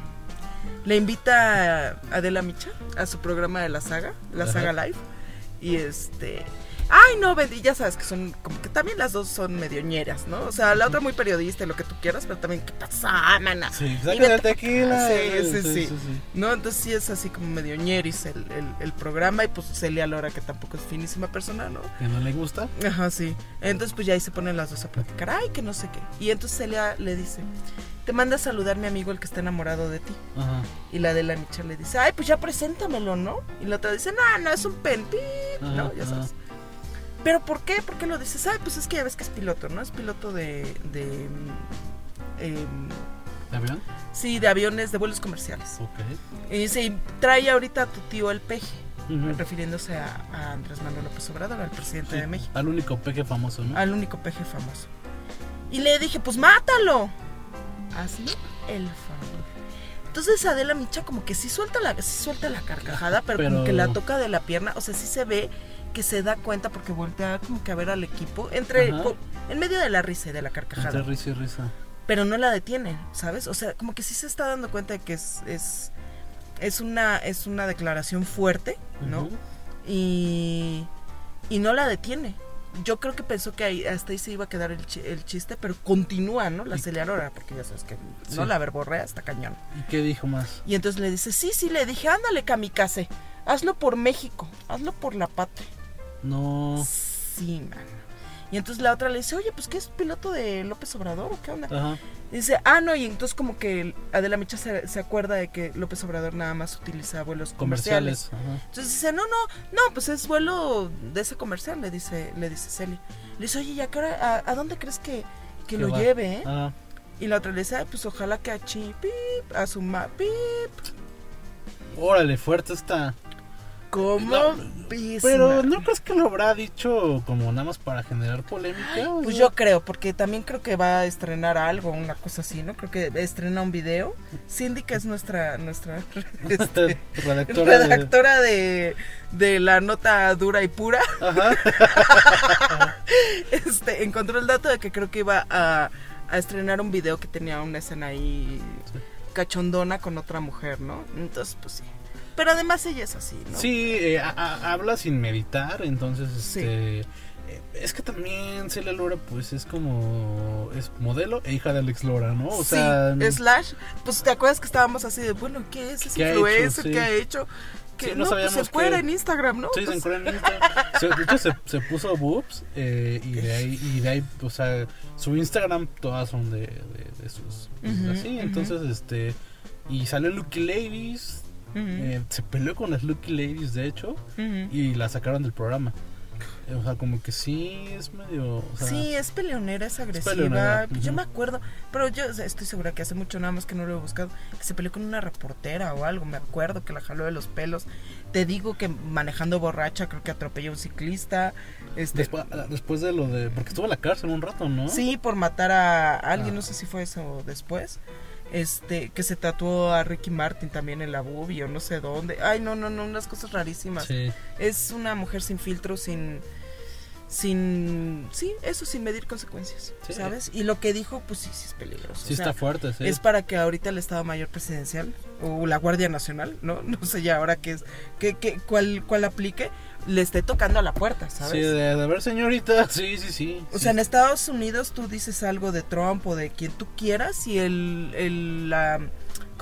Le invita a Adela Micha a su programa de la saga, la Ajá. saga live, y este... Ay, no, Betty, ya sabes que son como que también las dos son medio ñeras, ¿no? O sea, la otra muy periodista y lo que tú quieras, pero también, ¿qué pasa, mana? Sí, saca el tequila. Sí, sí, sí. No, entonces sí es así como medio ñeris el, el, el programa y pues Celia Lora que tampoco es finísima persona, ¿no? ¿Que no le gusta? Ajá, sí. Entonces pues ya ahí se ponen las dos a platicar, ay, que no sé qué. Y entonces Celia le dice, te manda a saludar mi amigo el que está enamorado de ti. Ajá. Y la de la Micha le dice, ay, pues ya preséntamelo, ¿no? Y la otra dice, no, no, es un penpi, Ajá, ¿no? Ya ajá. Pero ¿por qué? ¿Por qué lo dices? Ay, pues es que ya ves que es piloto, ¿no? Es piloto de... de em, ¿De avión? sí, de aviones, de vuelos comerciales. Ok. Y dice, y trae ahorita a tu tío el peje, refiriéndose a, a Andrés Manuel López Obrador, al presidente Sí, de México, Al único peje famoso, ¿no? al único peje famoso. Y le dije, pues mátalo. Hazme el favor. Entonces Adela Micha como que sí suelta la, sí suelta la carcajada, pero, como Pero- que la toca de la pierna, o sea, sí se ve que se da cuenta porque voltea como que a ver al equipo, entre en medio de la risa y de la carcajada. Entre risa y risa. pero no la detiene, ¿sabes? O sea, como que sí se está dando cuenta de que es, es, es, una, es una declaración fuerte, ¿no? Y, y no la detiene. Yo creo que pensó que ahí, hasta ahí se iba a quedar el, el chiste, pero continúa, ¿no? La aceleradora, porque ya sabes que Sí. no la verborrea hasta cañón. ¿Y qué dijo más? Y entonces le dice, sí, sí, le dije, ándale, kamikaze, hazlo por México, hazlo por la patria. No. Sí, man. Y entonces la otra le dice, oye, pues ¿qué es piloto de López Obrador o qué onda? Ajá. Y dice, ah, no, y entonces como que Adela Micha se, se acuerda de que López Obrador nada más utiliza vuelos comerciales. Comerciales. Ajá. Entonces dice, no, no, no, pues es vuelo de ese comercial, le dice, le dice Celi. Le dice, oye, ¿y a, qué hora- a, a dónde crees que, que ¿Qué lo va? lleve? eh?" Ah, Y la otra le dice, "Ah, pues ojalá que a Chi, pip, a su ma, pip. órale, fuerte está. ¿Cómo? Pero? ¿no crees que lo habrá dicho como nada más para generar polémica? Pues yo creo, porque también creo que va a estrenar algo, una cosa así, ¿no? Creo que estrena un video. Cindy, que es nuestra, nuestra este, redactora de- redactora de, de la nota dura y pura, Ajá. este, encontró el dato de que creo que iba a, a estrenar un video que tenía una escena ahí cachondona con otra mujer, ¿no? Entonces, pues sí. Pero además ella es así, ¿no? Sí, eh, a- a- habla sin meditar, entonces Sí. este eh, es que también Celia Lora pues es como es modelo e hija de Alex Lora, ¿no? O sí, sea, Slash, pues te acuerdas que estábamos así de, bueno, ¿qué es? ¿Es ¿Qué ha influencer? hecho? Sí. ¿Qué ha hecho? Que Sí, no no, pues se fuera que- en Instagram, ¿no? Sí, se encuentra en Instagram. Se- de hecho, se, se puso boobs eh, y de ahí, y de ahí, o sea, su Instagram todas son de, de, de sus. pues, así, entonces, este. Y salió Lucky Ladies. Eh, se peleó con las Lucky Ladies, de hecho, y la sacaron del programa. Eh, O sea, como que sí es medio. O sea, sí, es peleonera, es agresiva. peleonera, Yo ujú. me acuerdo, pero yo estoy segura que hace mucho nada más que no lo he buscado, que se peleó con una reportera o algo. Me acuerdo que la jaló de los pelos. Te digo que manejando borracha creo que atropelló a un ciclista. Este, Después, después de lo de. Porque estuvo en la cárcel un rato, ¿no? Sí, por matar a alguien, Ah. no sé si fue eso después. Este, que se tatuó a Ricky Martin también en la boobie o no sé dónde. Ay, no, no, no, unas cosas rarísimas. Sí. Es una mujer sin filtro, sin sin sí, eso sin medir consecuencias, Sí. ¿sabes? Y lo que dijo, pues sí, sí es peligroso. Sí o sea, está fuerte, sí. Es para que ahorita el Estado Mayor Presidencial o la Guardia Nacional, no no sé ya ahora qué es qué, qué cuál cuál aplique, le esté tocando a la puerta, ¿sabes? Sí, de, de ver, señorita. Sí, sí, sí. O sea, en Estados Unidos tú dices algo de Trump o de quien tú quieras y el, el la,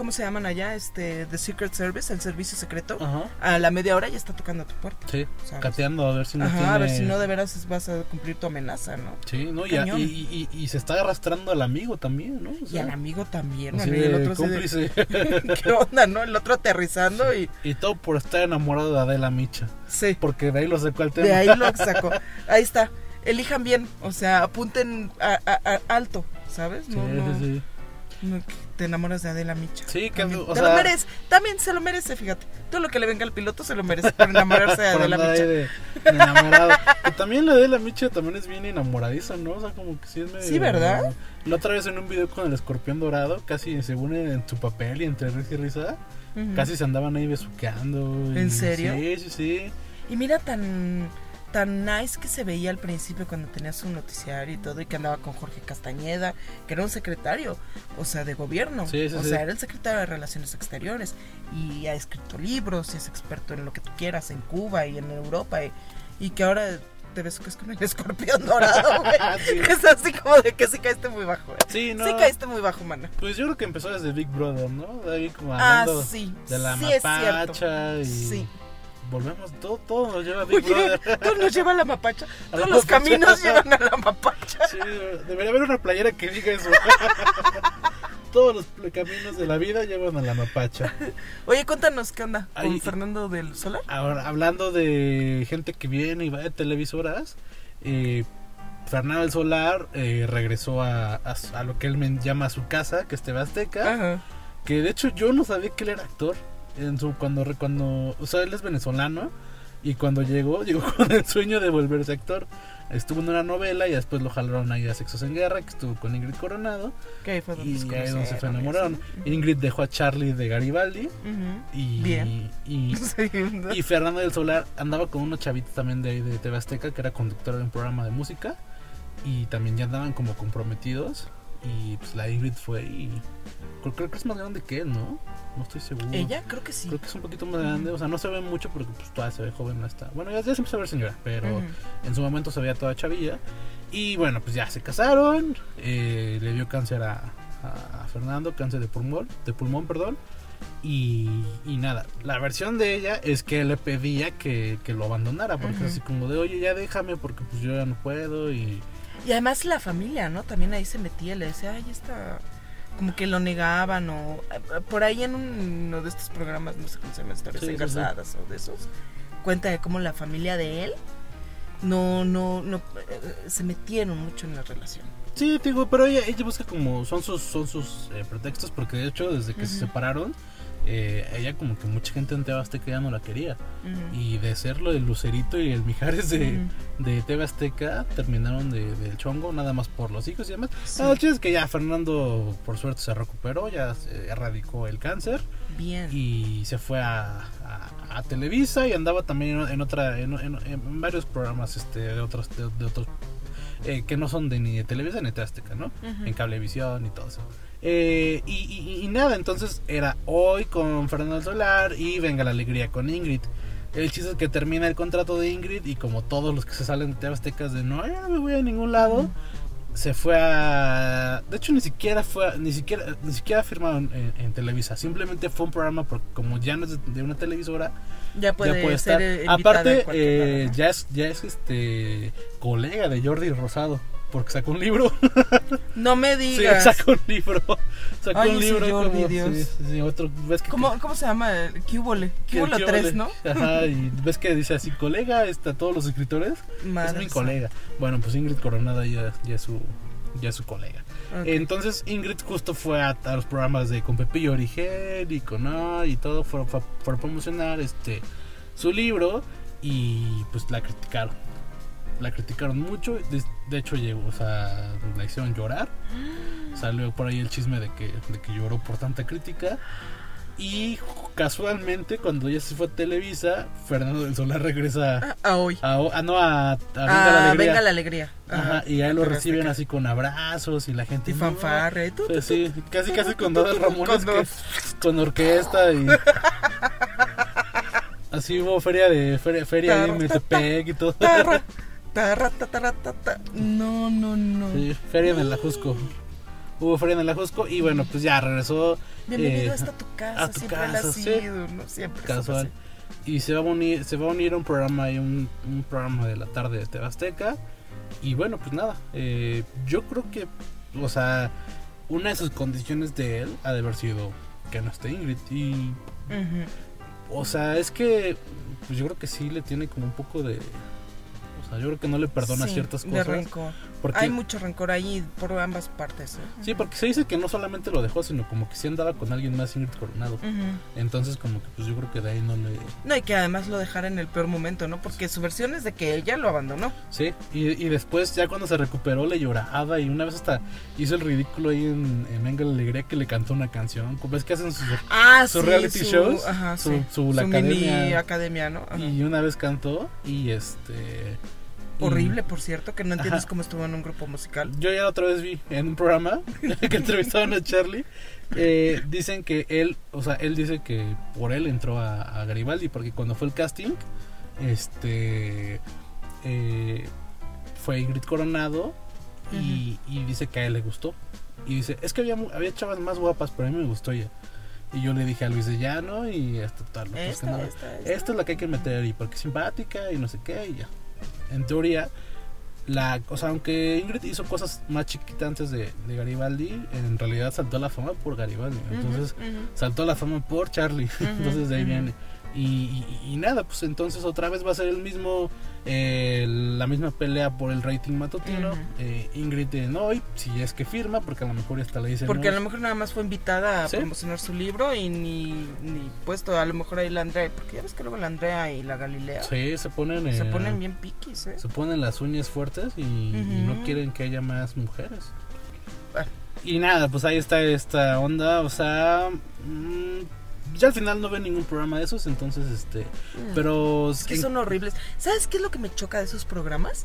¿cómo se llaman allá? Este, The Secret Service, el servicio secreto, Ajá. a la media hora ya está tocando a tu puerta. Sí, ¿sabes? cateando a ver si no Ajá, tiene... a ver si no de veras vas a cumplir tu amenaza, ¿no? Sí, ¿no? Y, y, y- y se está arrastrando al amigo también, ¿no? O Y al amigo también, y el otro así de, cómplice. ¿qué onda, no? El otro aterrizando y, y todo por estar enamorado de Adela Micha. sí, Porque de ahí lo sacó el tema. de ahí lo sacó. Ahí está, elijan bien, o sea, apunten a, a- a- alto, ¿sabes? Sí, No, no, sí, sí. no, te enamoras de Adela Micha. Sí, que, También. o te sea, lo merece, también se lo merece, fíjate. Todo lo que le venga al piloto se lo merece por enamorarse de Adela Micha. de, de enamorado. que también la Adela Micha también es bien enamoradiza, ¿no? O sea, como que sí es medio... Sí, ¿verdad? La otra vez en un video con el escorpión dorado, casi según en, en su papel y entre risa y risa, casi se andaban ahí besuqueando. y- ¿En serio? Sí, sí, sí. Y mira tan tan nice que se veía al principio cuando tenía su noticiario y todo y que andaba con Jorge Castañeda, que era un secretario, o sea, de gobierno. Sí, sí, o sí. sea, era el secretario de Relaciones Exteriores y ha escrito libros y es experto en lo que tú quieras en Cuba y en Europa y, y que ahora te ves que es con el escorpión dorado, güey. Es así como de que sí caíste muy bajo. eh. Sí, no. Sí caíste muy bajo, mana. Pues yo creo que empezó desde Big Brother, ¿no? De ahí como Ah, sí. de la mapacha y Sí. Volvemos, todo, todo nos lleva a Big Brother. todo nos lleva a la mapacha. A la Todos los mapacha. caminos llevan a la mapacha. Sí, debería haber una playera que diga eso. Todos los caminos de la vida llevan a la mapacha. Oye, cuéntanos qué onda con Ay, Fernando del Solar. Ahora, hablando de gente que viene y va de televisoras, eh, Fernando del Solar eh, regresó a, a lo que él me llama su casa, que es TV Azteca. Ajá. Que de hecho yo no sabía que él era actor. En su, cuando, cuando, o sea, él es venezolano. Y cuando llegó, llegó con el sueño de volverse actor. Estuvo en una novela y después lo jalaron ahí a Sexos en Guerra, que estuvo con Ingrid Coronado. Que fue donde Y ahí donde se enamoraron. Ingrid dejó a Charlie de Garibaldi. Y, Bien. y, Sí, ¿no? y Fernando del Solar andaba con unos chavitos también de, ahí de TV Azteca, que era conductor de un programa de música. Y también ya andaban como comprometidos. Y pues la Ingrid fue y. Creo, creo que es más grande que él, ¿no? No estoy seguro. ¿Ella? Creo que sí. Creo que es un poquito más grande. O sea, no se ve mucho porque pues todavía se ve joven. Está. Bueno, ya, ya se empezó a ver señora, pero en su momento se veía toda chavilla. Y bueno, pues ya se casaron. eh, le dio cáncer a, a Fernando, cáncer de pulmón, de pulmón, perdón. Y, y nada, la versión de ella es que le pedía que, que lo abandonara, porque es así como de, oye, ya déjame porque pues yo ya no puedo y... Y además la familia, ¿no? También ahí se metía, le decía, ay, está... Como que lo negaban o... eh, Por ahí en uno de estos programas, no sé cómo se llama, historias Sí, o de esos, cuenta de cómo la familia de él no, no, no, eh, se metieron mucho en la relación. Sí, te digo, pero ella, ella busca como, son sus, son sus eh, pretextos, porque de hecho desde que se separaron, eh, ella como que mucha gente en TV Azteca ya no la quería. Y de serlo el Lucerito y el Mijares de, Ujú. de TV Azteca terminaron de, del chongo, nada más por los hijos y demás. Sí. Es que ya Fernando, por suerte, se recuperó, ya se erradicó el cáncer Bien. y se fue a, a- a Televisa y andaba también en otra en, en- en varios programas este de otros de, de otros eh, que no son de ni de Televisa ni de Azteca, ¿no? En Cablevisión y todo eso. Eh, y, y- y nada, entonces era hoy con Fernando Solar y venga la alegría con Ingrid. El chiste es que termina el contrato de Ingrid y como todos los que se salen de es de no, ya no me voy a ningún lado, se fue a... De hecho ni siquiera fue, ni siquiera, ni siquiera firmaron en, en Televisa, simplemente fue un programa porque como ya no es de- una televisora, Ya puede, ya puede estar. Aparte, eh, ya es, ya es este colega de Jordi Rosado. Porque sacó un libro. No me Sí, digas. sacó un libro. Sacó Ay, un libro Jordi, como. Dios. Sí, sí, sí, otro. ¿Ves que, ¿Cómo, ¿Cómo se llama? ¿Qué hubole? que- ¿Qué hubo que- 3, no? Ajá, y ves que dice así, colega, está todos los escritores. Madre es mi colega. Bueno, pues Ingrid Coronada ya, ya es su. Ya es su colega. Entonces Ingrid justo fue a, a los programas de con Pepillo Origel y con A y todo fue, fue, fue a promocionar este su libro y pues la criticaron. La criticaron mucho, de, de hecho llegó, o sea, la hicieron llorar. Salió por ahí el chisme de que, de que lloró por tanta crítica. Y casualmente cuando ella se fue a Televisa, Fernando del Solar regresa Ah, ah, hoy. a, a- no a, a Venga Ah, la Alegría. venga la alegría. Ajá, y ahí lo reciben así con abrazos y la gente Y fanfarre. y tú, Pues tú, sí, casi casi con Dodel Ramones Con que- dos. con orquesta y así hubo feria de feria, feria de Metepec y todo. No, no, no. Sí, feria en el Ajusco. Hubo feria en el Ajusco y bueno, pues ya regresó Bienvenido eh, hasta tu casa. a tu siempre casa, lo ha sí. sido, ¿no? Siempre. casual. siempre Y se va a unir, se va a unir a un programa un, un programa de la tarde de TV Azteca. Y bueno, pues nada, eh, yo creo que, o sea, una de sus condiciones de él ha de haber sido que no esté Ingrid. Y, o sea, es que, pues yo creo que sí le tiene como un poco de... Sea, yo creo que no le perdona Sí, ciertas De cosas. rencor. Porque, Hay mucho rencor ahí por ambas partes. ¿eh? sí, porque se dice que no solamente lo dejó, sino como que sí andaba con alguien más Ingrid Coronado. Entonces como que pues yo creo que de ahí no le... No, y que además lo dejara en el peor momento, ¿no? Porque su versión es de que ella lo abandonó. Sí, y, y después ya cuando se recuperó le lloraba y una vez hasta hizo el ridículo ahí en, en Venga la Alegría que le cantó una canción. ¿Ves que hacen sus... Ah, sí, reality su- shows, Ajá, su- su- la mini academia. academia, ¿no? Ajá. Y una vez cantó y este... y- Horrible, por cierto, que no entiendes Ajá. cómo estuvo en un grupo musical. Yo ya otra vez vi en un programa que entrevistaban a Charlie. eh, dicen que él, o sea, él dice que por él entró a, a Garibaldi porque cuando fue el casting, este, eh, fue Ingrid Coronado y, y dice que a él le gustó. Y dice, es que había, había chavas más guapas, pero a mí me gustó ella. Y yo le dije a Luis de y tal. no, pues Esta, no. esta, esta. Esta es la que hay que meter y porque es simpática y no sé qué y ya. En teoría, la, o sea, aunque Ingrid hizo cosas más chiquitas antes de, de Garibaldi, en realidad saltó a la fama por Garibaldi. Entonces, saltó a la fama por Charlie. entonces de ahí viene. Y, y- y nada, pues entonces otra vez va a ser el mismo, eh, la misma pelea por el rating matutino. Eh, Ingrid en hoy, si es que firma, porque a lo mejor hasta le dicen. Porque a no, lo mejor nada más fue invitada a Sí. promocionar su libro y ni, ni puesto, a lo mejor ahí la Andrea, porque ya ves que luego la Andrea y la Galilea Sí, se ponen. se eh, ponen bien piquis, ¿eh? se ponen las uñas fuertes y, y no quieren que haya más mujeres. Bueno. Y nada, pues ahí está esta onda, o sea, mm, ya al final no veo ningún programa de esos, entonces este, Mm. pero Es que en- son horribles. ¿Sabes qué es lo que me choca de esos programas?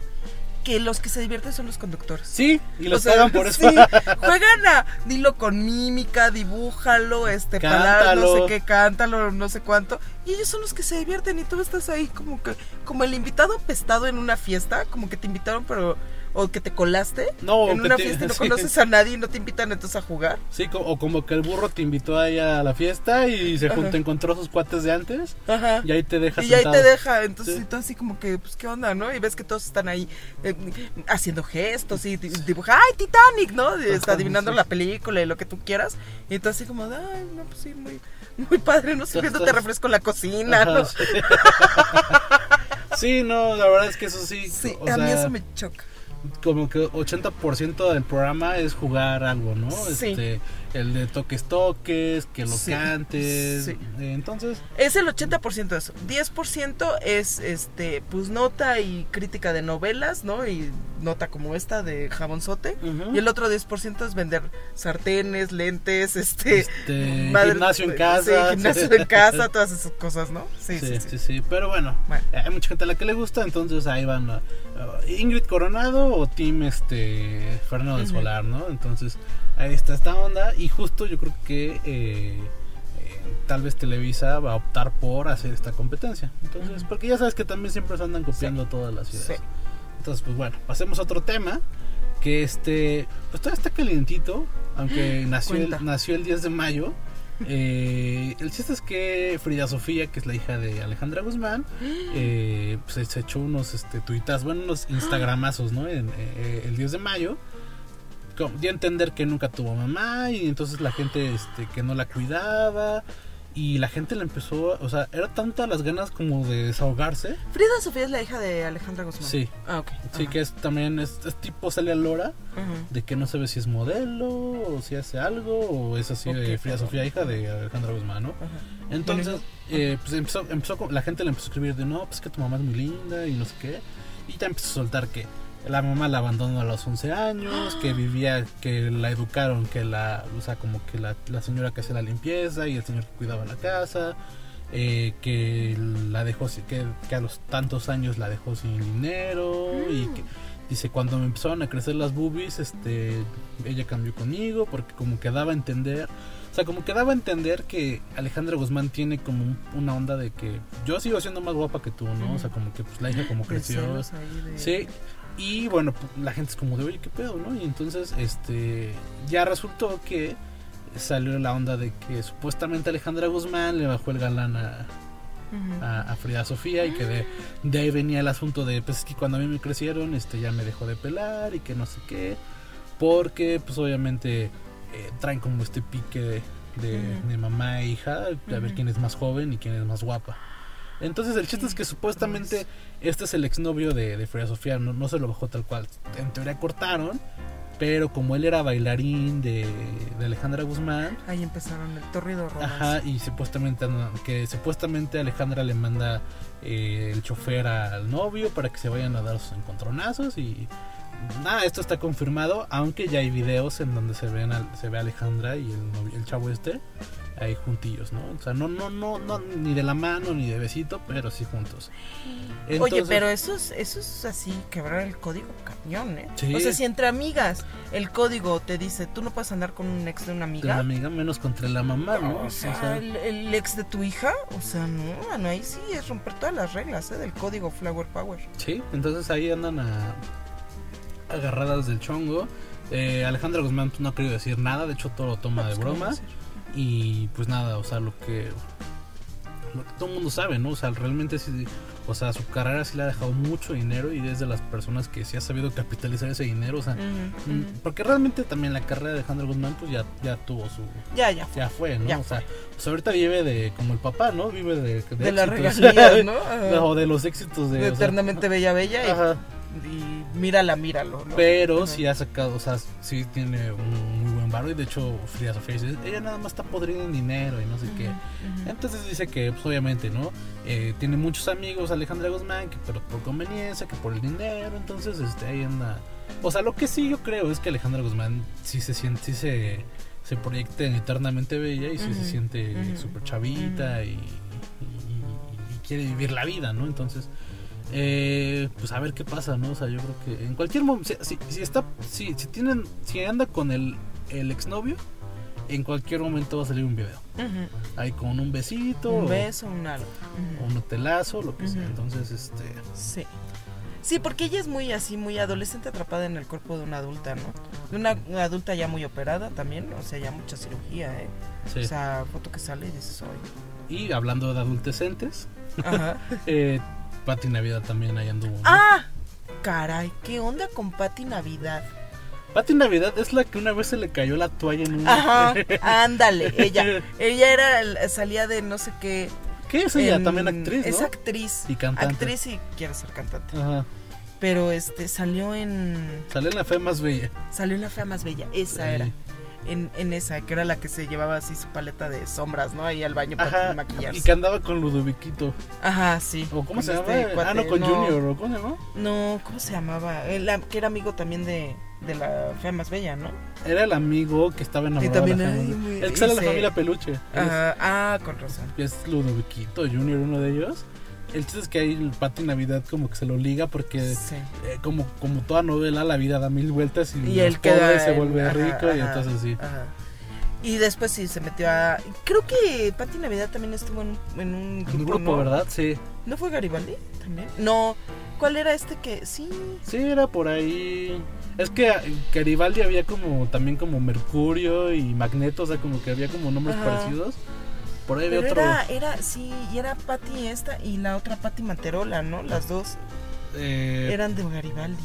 que los que se divierten son los conductores. Sí, y los O sea, pagan por eso. sí, juegan a dilo con mímica, dibújalo, este, palabras, no sé qué, cántalo, no sé cuánto. Y ellos son los que se divierten y tú estás ahí como que, como el invitado apestado en una fiesta, como que te invitaron, pero, o que te colaste No, en una te- fiesta y no sí. conoces a nadie y no te invitan entonces a jugar. Sí, o como que el burro te invitó ahí a la fiesta y se juntó, Ajá. encontró sus cuates de antes Ajá. y ahí te deja Y ahí te deja, entonces Sí. y tú así como que, pues, ¿qué onda, no? Y ves que todos están ahí eh, haciendo gestos y di- dibuja, ¡ay, Titanic! ¿no? Y está adivinando sí. la película y lo que tú quieras. Y tú así como, ay, no, pues sí, muy, muy padre, ¿no? Sirviéndote estás- refresco en la cocina, Ajá, ¿no? sí. Sí, no, la verdad es que eso sí. Sí, o a mí eso me choca. Como que 80% del programa es jugar algo, ¿no? Sí. Este, el de toques toques, que lo Sí, cantes. sí. eh, Entonces, Es el 80% de eso. 10% es este pues nota y crítica de novelas, ¿no? Y nota como esta de jabonzote. Y el otro 10% es vender sartenes, lentes, este, Este, madre- gimnasio en sí, casa. gimnasio en casa, todas esas cosas, ¿no? Sí, sí, Sí, pero bueno, Bueno. hay mucha gente a la que le gusta, entonces ahí van uh, uh, Ingrid Coronado o Team este Fernando del Ujú. Solar, ¿no? Entonces ahí está esta onda y justo yo creo que eh, eh, tal vez Televisa va a optar por hacer esta competencia, entonces porque ya sabes que también siempre se andan copiando todas las ideas, Sí. entonces pues bueno, pasemos a otro tema que este pues todavía está calientito, aunque nació el, nació el 10 de mayo. Eh, el chiste es que Frida Sofía, que es la hija de Alejandra Guzmán, eh, pues se echó unos este, tuitas, bueno, unos instagramazos, ¿no? En, eh, el 10 de mayo. Dio a entender que nunca tuvo mamá y entonces la gente este, que no la cuidaba y la gente le empezó, o sea, era tanta las ganas como de desahogarse. Frida Sofía es la hija de Alejandra Guzmán. Sí, Ah, ok. sí Ajá. que es también, es, es tipo sale a Lora, de que no sabe si es modelo o si hace algo o es así de Frida Sofía, hija de Alejandra Guzmán, ¿no? Entonces, eh, pues empezó, empezó la gente le empezó a escribir de no, pues que tu mamá es muy linda y no sé qué. Y ya empezó a soltar que la mamá la abandonó a los 11 años, que vivía, que la educaron, que la, o sea, como que la, la señora que hacía la limpieza y el señor que cuidaba la casa, eh, que la dejó, que, que a los tantos años la dejó sin dinero y que dice cuando me empezaron a crecer las boobies, este, ella cambió conmigo porque como que daba a entender o sea, como que daba a entender que Alejandra Guzmán tiene como un- una onda de que yo sigo siendo más guapa que tú, ¿no? O sea, como que pues la hija como creció. Sí. Y bueno, pues, la gente es como de, oye, ¿qué pedo, no? Y entonces, este, ya resultó que salió la onda de que supuestamente Alejandra Guzmán le bajó el galán a, a Frida Sofía y que de, de ahí venía el asunto de, pues es que cuando a mí me crecieron, este, ya me dejó de pelar y que no sé qué, porque pues obviamente eh, traen como este pique de, de, mamá e hija, a ver quién es más joven y quién es más guapa. Entonces el chiste es que supuestamente este es el exnovio de, de Frida Sofía, no, no se lo bajó tal cual, en teoría cortaron, pero como él era bailarín de, de Alejandra Guzmán, Ahí empezaron el torrido romance. Ajá, y supuestamente que supuestamente Alejandra le manda eh, el chofer al novio para que se vayan a dar sus encontronazos y nada, esto está confirmado, aunque ya hay videos en donde se ven se ve a Alejandra y el, novio- el chavo este ahí juntillos, ¿no? O sea, no no no no ni de la mano ni de besito, pero sí juntos. Oye, pero eso es, eso es así, quebrar el código cañón, ¿eh? Sí. O sea, si entre amigas el código te dice, tú no puedes andar con un ex de una de amiga. una amiga menos contra la mamá, ¿no? O sea, el, el ex de tu hija, o sea, no, mano, ahí sí es romper todas las reglas ¿eh? del código Flower Power. Sí, entonces ahí andan a, agarradas del chongo. Eh, Alejandra Guzmán pues, no ha querido decir nada, de hecho todo lo toma de Pues, ¿cómo broma. Y pues nada, o sea, lo que, lo que todo el mundo sabe, ¿no? O sea, realmente sí, o sea, su carrera sí le ha dejado mucho dinero y es de las personas que sí ha sabido capitalizar ese dinero, o sea, mm, porque realmente también la carrera de Alejandra Guzmán pues ya, ya tuvo su, Ya, ya. fue. ya fue, ¿no? Ya o sea, pues ahorita vive de, como el papá, ¿no? Vive de, de, De las éxitos. regalías, ¿no? Ajá. o de los éxitos de... De o sea, eternamente bella, bella. y- ajá. Y, mírala, míralo. ¿no? Pero Ajá. sí ha sacado, o sea, sí tiene un muy buen varo. Y de hecho, Frida Sofía dice: ella nada más está podrida en dinero y no sé qué. Entonces dice que, pues obviamente, ¿no? Eh, tiene muchos amigos, Alejandra Guzmán, que pero por conveniencia, que por el dinero. Entonces, este, ahí anda. O sea, lo que sí yo creo es que Alejandra Guzmán sí se siente, sí se, se proyecta en eternamente bella y sí se siente súper chavita y, y- y quiere vivir la vida, ¿no? Entonces, Eh, pues a ver qué pasa, ¿no? O sea, yo creo que en cualquier momento, si, si, está, si, si tienen, si anda con el, el exnovio, en cualquier momento va a salir un video. Ujú. Ahí con un besito, Un o- beso, un algo. un hotelazo, lo que sea. Entonces, este, Sí. Sí, porque ella es muy así, muy adolescente atrapada en el cuerpo de una adulta, ¿no? De una, una adulta ya muy operada también, o sea, ya mucha cirugía, ¿eh? sí. O sea, foto que sale y dices, oye. y hablando de adultecentes, Ajá. eh, Pati Navidad también ahí anduvo. ¿no? ¡Ah! Caray, ¿qué onda con Patti Navidad? Pati Navidad es la que una vez se le cayó la toalla en un. Ajá, ándale, ella. Ella era, salía de no sé qué. ¿Qué es ella? en- También actriz, ¿no? Es actriz. Y cantante. Actriz y quiere ser cantante. Ajá. Pero este, salió en. Sale en la fe más bella. Salió en La Fea Más Bella, esa era. En, en esa, que era la que se llevaba así su paleta de sombras, ¿no? Ahí al baño para Ajá. maquillarse. Y que andaba con Ludoviquito. Ajá, sí. ¿O cómo se este cuate, ah, no, con no, Junior. ¿o ¿Cómo se llama? No, ¿cómo se llamaba? El, que era amigo también de, de la fea más bella, ¿no? Era el amigo que estaba enamorado también, de la ay, El que sale de la familia Peluche. Ajá, ah, con razón. Es Ludoviquito Junior, uno de ellos. El chiste es que ahí el Pati Navidad como que se lo liga porque Sí. eh, como, como toda novela la vida da mil vueltas y, Y queda pobres se vuelve ajá, rico y entonces sí. Ajá. Y después sí se metió a. Creo que Patti Navidad también estuvo en, un- en un grupo. Un grupo, ¿no? ¿verdad? Sí. ¿No fue Garibaldi también? No. ¿Cuál era este que.? Sí. Sí, era por ahí. Es que eh, Garibaldi había como también como Mercurio y Magneto, o sea, como que había como nombres parecidos. Por ahí otro. era, era, sí, y era Patti esta y la otra Patti Manterola, ¿no? Las dos eh, eran de Garibaldi.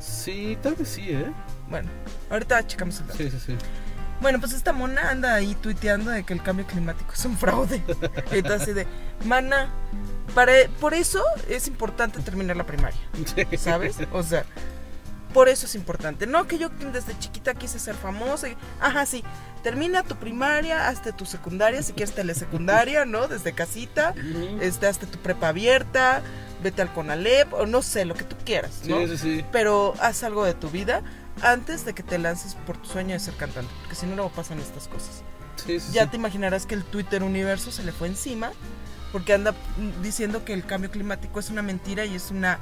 Sí, tal vez sí, ¿eh? Bueno, ahorita checamos el dato. Sí, sí, sí. Bueno, pues esta mona anda ahí tuiteando de que el cambio climático es un fraude. Entonces, de, mana, para, por eso es importante terminar la primaria, ¿sabes? O sea, por eso es importante. No que yo desde chiquita quise ser famosa. y- ajá, sí. Termina tu primaria, hazte tu secundaria, si quieres telesecundaria, ¿no? Desde casita, este, hazte tu prepa abierta, vete al CONALEP, o no sé, lo que tú quieras, ¿no? Sí, sí, sí. pero haz algo de tu vida antes de que te lances por tu sueño de ser cantante, porque si no luego pasan estas cosas. Sí, sí, Ya sí. te imaginarás que el Twitter universo se le fue encima porque anda mm, diciendo que el cambio climático es una mentira y es una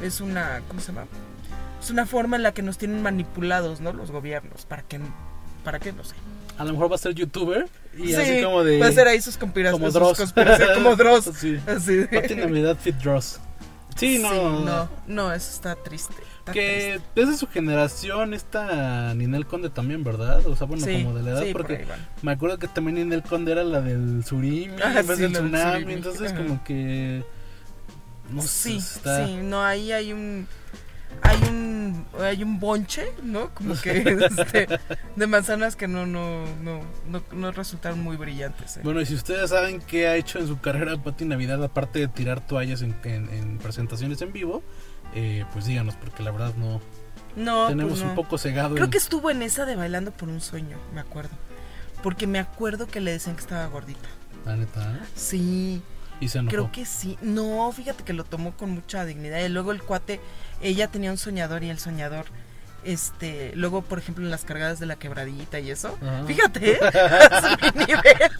es una ¿cómo se llama? Es una forma en la que nos tienen manipulados, ¿no? Los gobiernos para que para qué no sé. A lo mejor va a ser youtuber y Sí, así como de. va a ser ahí sus conspiraciones, como Dross. como Dross. sí. Así de- Pati Navidad Fit Dross. Sí, no. no, no, eso está triste. está triste. Que desde su generación está Ninel Conde también, ¿verdad? O sea, bueno, Sí, como de la edad, sí, por porque van. me acuerdo que también Ninel Conde era la del Surimi Ah, en vez sí, del la del tsunami, Surimi, entonces ajá. como que no sé, sí, está sí, no, ahí hay un hay un hay un bonche, ¿no? Como que este, de manzanas que no no no no, no resultaron muy brillantes. ¿eh? Bueno, y si ustedes saben qué ha hecho en su carrera Pati Navidad, aparte de tirar toallas en, en- en presentaciones en vivo, eh, pues díganos, porque la verdad no no, tenemos pues no. un poco cegado. Creo en- que estuvo en esa de bailando por un sueño, me acuerdo. Porque me acuerdo que le decían que estaba gordita. La neta, ¿eh? Sí, Y se enojó. creo que sí. No, fíjate que lo tomó con mucha dignidad. Y luego el cuate, ella tenía un soñador y el soñador, este, luego por ejemplo en las cargadas de la quebradita y eso. Fíjate, ¿eh? Es mi nivel,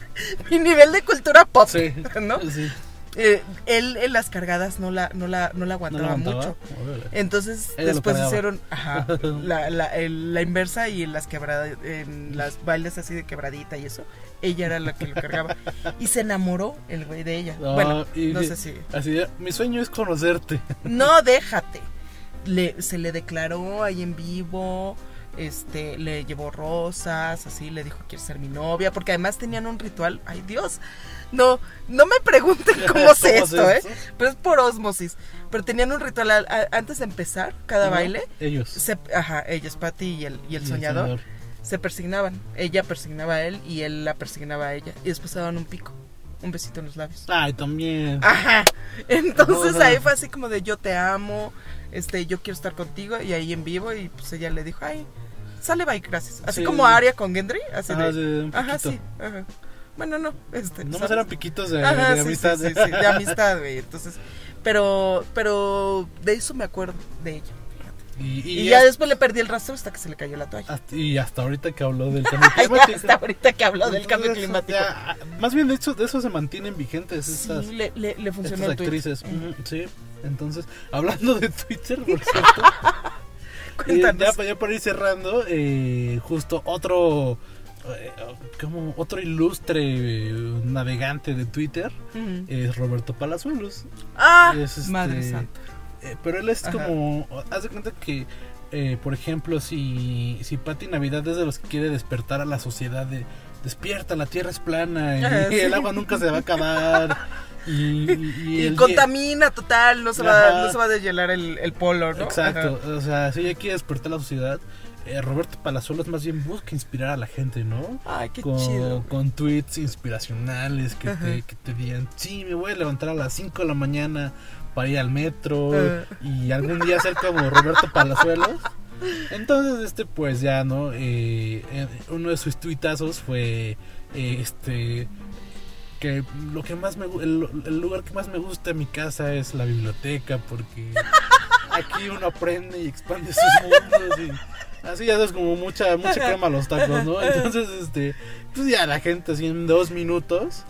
mi nivel de cultura pop, Sí, ¿no? sí. Eh, él en las cargadas no la, no la, no la ¿No aguantaba, la aguantaba? mucho. Órale. Entonces Ella después hicieron ajá, la, la, el- la inversa y en las quebradas, en las bailes así de quebradita y eso, ella era la que lo cargaba. Y se enamoró el güey de ella. No, bueno, no sé si. Así de, mi sueño es conocerte. No, déjate. Le, se le declaró ahí en vivo. Este, le llevó rosas, así, le dijo quiere ser mi novia, porque además tenían un ritual, ay Dios, no, no me pregunten cómo ¿Cómo esto, ¿eh? Pero es por osmosis. Pero tenían un ritual a- a- antes de empezar cada baile. Ellos. Se, ajá, ellos, Patty y el, y el Y soñador, se persignaban. Ella persignaba a él y él la persignaba a ella. Y después se daban un pico, un besito en los labios. Ay, también. Ajá. Entonces Ajá. ahí fue así como de yo te amo, este, yo quiero estar contigo. Y ahí en vivo, y pues ella le dijo, ay, sale bye, gracias. Así Sí. como Aria con Gendry, así Ajá, de. sí, un Ajá, poquito. sí. Ajá. Bueno, no, este. No más eran piquitos de, Ajá, de sí, amistad. Sí, sí, sí, de amistad, güey. Entonces, pero, pero de eso me acuerdo de ella. Y, Y, y ya después le perdí el rastro hasta que se le cayó la toalla. hasta- y hasta ahorita que habló del cambio climático. hasta ahorita que habló del cambio climático. ya, más bien de eso, de eso se mantienen vigentes estas, Sí, le, le, le funcionó estas el tweet. actrices. Ujú, Sí. Entonces, hablando de Twitter, por cierto, eh, ya, ya para ir cerrando, eh, justo otro, eh, como otro ilustre eh, navegante de Twitter es Roberto Palazuelos. Ah, Es, este, madre santa. Eh, pero él es Ajá. como. Haz de cuenta que, eh, por ejemplo, si, si Pati Navidad es de los que quiere despertar a la sociedad de. Despierta, la tierra es plana y, Ah, sí. el agua nunca se va a acabar. Y, contamina total, no se va, no se va a deshielar el, el polo, ¿no? Exacto, o sea, si ella quiere despertar a la sociedad, eh, Roberto Palazuelos más bien busca inspirar a la gente, ¿no? Ay, qué con, chido. con tweets inspiracionales que Ajá. te, que te digan, sí, me voy a levantar a las 5 de la mañana para ir al metro Ah. y algún día ser como Roberto Palazuelos. Entonces, este, pues ya, ¿no? Eh, eh, uno de sus tuitazos fue, eh, este, que lo que más me el, el lugar que más me gusta en mi casa es la biblioteca porque aquí uno aprende y expande sus mundos y así ya es como mucha mucha crema a los tacos, ¿no? Entonces, este, pues ya la gente así en dos minutos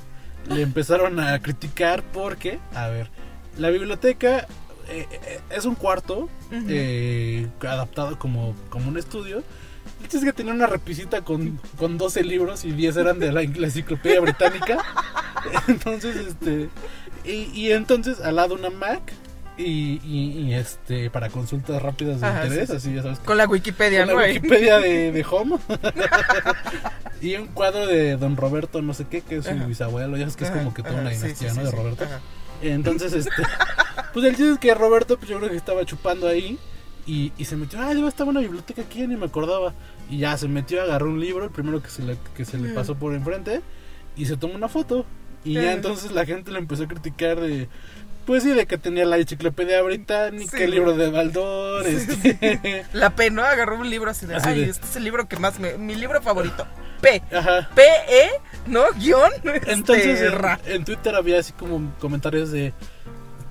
le empezaron a criticar porque, a ver, la biblioteca eh, eh, es un cuarto eh, adaptado como, como un estudio. El chiste es que tenía una repisita con, con 12 libros y 10 eran de la, enciclopedia británica. Entonces, este. Y, y entonces al lado una Mac y, y- y, este para consultas rápidas de Ajá, interés, sí, sí. así ya sabes. Con la Wikipedia, con la ¿no? Wikipedia de, de Home. y un cuadro de Don Roberto, no sé qué, que es su Ajá. bisabuelo. Ya sabes que es como que toda una dinastía, sí, ¿no? De. Roberto. Entonces, este. Pues el chiste es que Roberto, pues yo creo que estaba chupando ahí. Y, y se metió, ah, yo estaba en una biblioteca aquí, ni me acordaba. Y ya se metió, agarró un libro, el primero que se le, que se le pasó por enfrente. Y se tomó una foto. Y ya entonces la gente le empezó a criticar de. Pues sí, de que tenía la enciclopedia británica, Sí. el libro de Baldor, este. La P, ¿no? Agarró un libro así de, Así ay, de- este es el libro que más me... Mi libro favorito. P. Ajá. P, E, ¿no? Guión. Entonces este, en, ra. en Twitter había así como comentarios de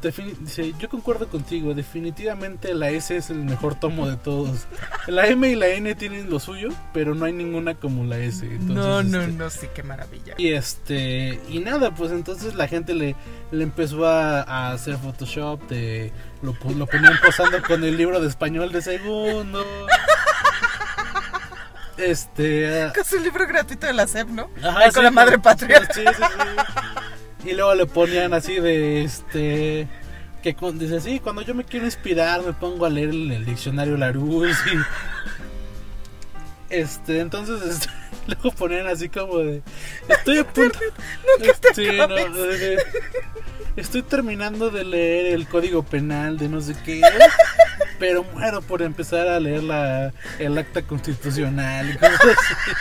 dice, yo concuerdo contigo, definitivamente la S es el mejor tomo de todos. La M y la N tienen lo suyo, pero no hay ninguna como la S. Entonces, no, no, este, no, sí, qué maravilla. Y este, y nada, pues entonces la gente le, le empezó a, a hacer Photoshop, de, lo, lo ponían posando con el libro de español de segundo. Este, ah, Casi un libro gratuito de la SEP, ¿no? Ajá, Ahí con sí, la madre patria. Sí, sí, sí. Y luego le ponían así de este. Que con- dice, sí, cuando yo me quiero inspirar me pongo a leer el, el diccionario Larousse y. Este, entonces este, luego ponían así como de. Estoy a punto. Sí, no, de- de- estoy terminando de leer el código penal de no sé qué. Pero muero por empezar a leer la, el acta constitucional y cosas así.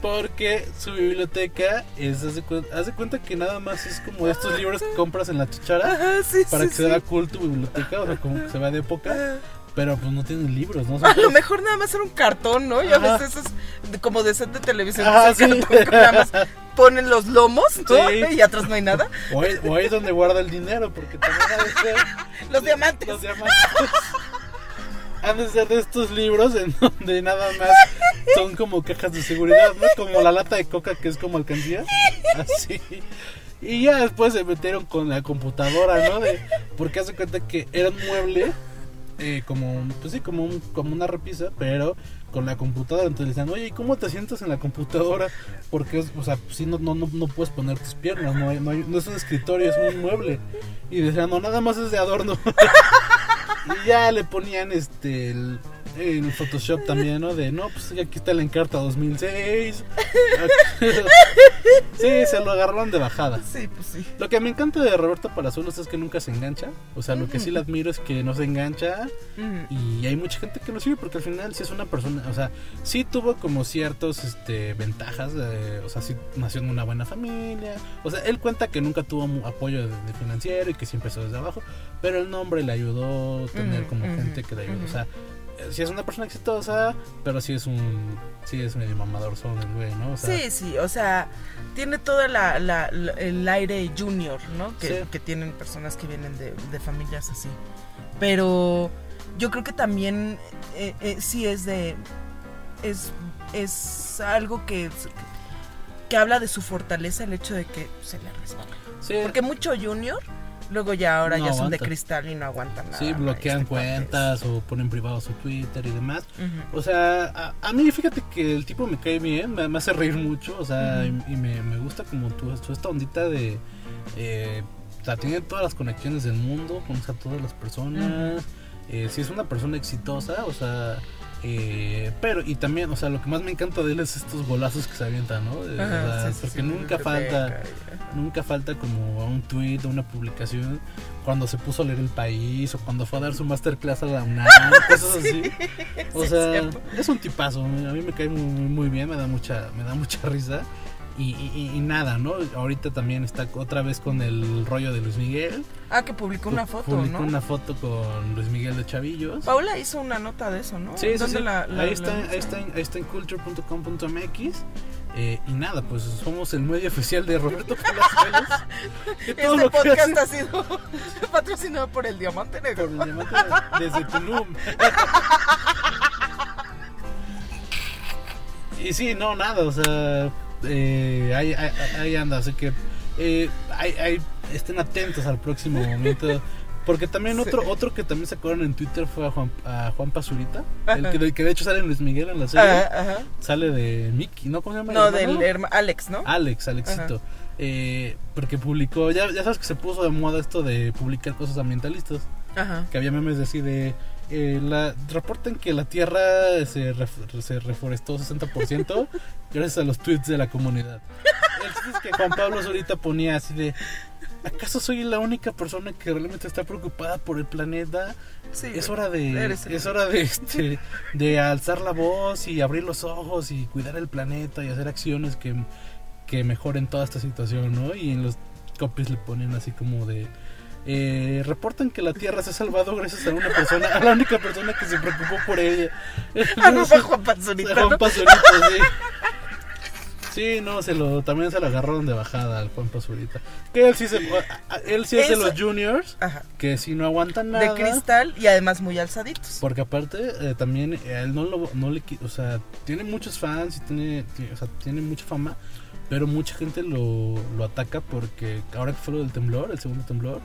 Porque su biblioteca es, hace, hace cuenta que nada más es como estos libros que compras en la chichara Ajá, sí, para sí, que sí. se vea cool tu biblioteca, o sea, como que se vea de época. Pero pues no tienen libros, ¿no? A lo todos- mejor nada más era un cartón, ¿no? Ya ves esos de- como de set de televisión. Ese sí. cartón que nada más ponen los lomos, ¿no? Sí. Y atrás no hay nada. o, ahí, o ahí es donde guarda el dinero, porque también ha de ser Los diamantes. Los diamantes. Han de ser de estos libros en donde nada más son como cajas de seguridad, ¿no? Como la lata de coca que es como alcancía. Así. Y ya después se metieron con la computadora, ¿no? De, porque hace cuenta que era un mueble, eh, como, pues sí, como, un, como una repisa, pero con la computadora. Entonces le decían, oye, ¿y cómo te sientas en la computadora? Porque, o sea, si no, no, no, no puedes poner tus piernas, no, hay- no, hay- no es un escritorio, es un mueble. Y decían, no, nada más es de adorno. y ya le ponían este el, el Photoshop también, ¿no? De, no, pues aquí está la Encarta 2006. sí, se lo agarraron de bajada. Sí, pues sí. Lo que me encanta de Roberto Palazuelos es que nunca se engancha. O sea, lo que sí le admiro es que no se engancha. Y hay mucha gente que lo sigue porque al final sí es una persona, o sea, sí tuvo como ciertos este, ventajas, eh, o sea, sí nació en una buena familia, o sea, él cuenta que nunca tuvo apoyo de, de financiero y que sí empezó desde abajo, pero el nombre le ayudó, tener Ujú, como gente que le ayudó, o sea, sí es una persona exitosa, pero sí es un, sí es medio mamador solo el güey, ¿no? O sea, Sí, sí, o sea, tiene todo la, la- la- el aire junior, ¿no? Que, Sí. que tienen personas que vienen de, de familias así. Pero yo creo que también eh, eh, sí es de... Es, es algo que, que habla de su fortaleza el hecho de que se le resbala. sí, Porque mucho junior Luego ya ahora No ya son de cristal y no aguantan nada. Sí, bloquean Este cuentas o ponen privado su Twitter y demás. O sea, a, a mí fíjate que el tipo me cae bien, me, me hace reír mucho, o sea, y, y me, me gusta como tú, tú esta ondita de... Eh, o sea, tiene todas las conexiones del mundo, conoce a todas las personas, eh, si es una persona exitosa, o sea... eh, pero, y también, o sea, lo que más me encanta de él es estos golazos que se avientan, ¿no? De- o Ajá, sea, sí, sí, porque sí, nunca falta, nunca falta como un tweet o una publicación cuando se puso a leer el país o cuando fue a dar su masterclass a la UNAM, cosas así. O sea, es un tipazo, a mí me cae muy, muy, muy bien, me da mucha, me da mucha risa. Y, y- y nada, ¿no? Ahorita también está otra vez con el rollo de Luis Miguel. Ah, que publicó una foto, Publicó ¿no? una foto con Luis Miguel de Chavillos. Paula hizo una nota de eso, ¿no? Sí, sí, ¿Dónde sí. la- la- ahí, está, ahí, está, en- ahí está en culture.com.mx. Eh, y nada, pues somos el medio oficial de Roberto Palazuelos. Este podcast ha sido patrocinado por el Diamante Negro. por el diamante desde Tulum. y sí, no, nada, o sea, eh, ahí, ahí, ahí anda, así que eh, ahí- estén atentos al próximo momento. Porque también Sí. otro otro que también sacaron en Twitter fue a Juan, a Juan Pazurita, el que, de- que de hecho sale en Luis Miguel en la serie. Ajá, ajá. Sale de Mickey, ¿no? ¿Cómo se llama? No, del herma- Alex, ¿no? Alex, Alexito. Eh, porque publicó, ya, ya sabes que se puso de moda esto de publicar cosas ambientalistas. Ajá. Que había memes de así de. Eh, la, reportan que la tierra se, ref- se reforestó 60% gracias a los tweets de la comunidad. El chiste es que Juan Pablo ahorita ponía así de. ¿Acaso soy la única persona que realmente está preocupada por el planeta? Sí, Es hora de es hora de este de alzar la voz y abrir los ojos y cuidar el planeta y hacer acciones que, que mejoren toda esta situación, ¿no? Y en los copies le ponen así como de eh, reportan que la Tierra se ha salvado gracias a una persona, a la única persona que se preocupó por ella. Ah, no fue Juan Pazurita, Juan ¿no? Pazurita, sí. Sí, no, se lo, también se lo agarraron de bajada al Juan Pazurita. Que él sí, se, él sí es de los juniors, Ajá. que si no aguantan nada. De cristal y además muy alzaditos. Porque aparte eh, también eh, él no lo no le o sea, tiene muchos fans y tiene, ti- o sea, tiene mucha fama, pero mucha gente lo, lo ataca porque ahora que fue lo del temblor, el segundo temblor,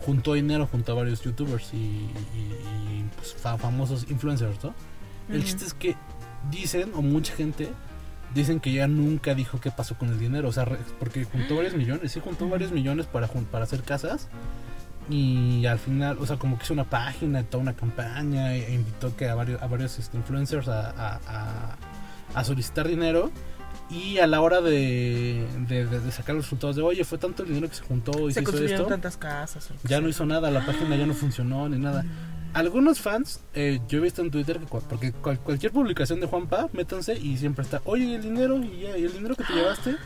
juntó dinero junto a varios youtubers y, y- y, pues, fa- famosos influencers, ¿no? El Ujú. chiste es que dicen, o mucha gente, dicen que ya nunca dijo qué pasó con el dinero. O sea, porque juntó varios millones, sí, juntó varios millones para, para hacer casas. Y al final, o sea, como que hizo una página, toda una campaña, e invitó que a varios, a varios este, influencers a, a- a- a solicitar dinero. Y a la hora de, de- de- de sacar los resultados de, oye, fue tanto el dinero que se juntó y se, Se hizo esto, tantas casas. ya sea. no hizo nada, la página ya no funcionó ni nada. Algunos fans, eh, yo he visto en Twitter que porque cual- cualquier publicación de Juanpa, métanse y siempre está, oye, ¿y el dinero, y, ya, ¿y el dinero que te llevaste.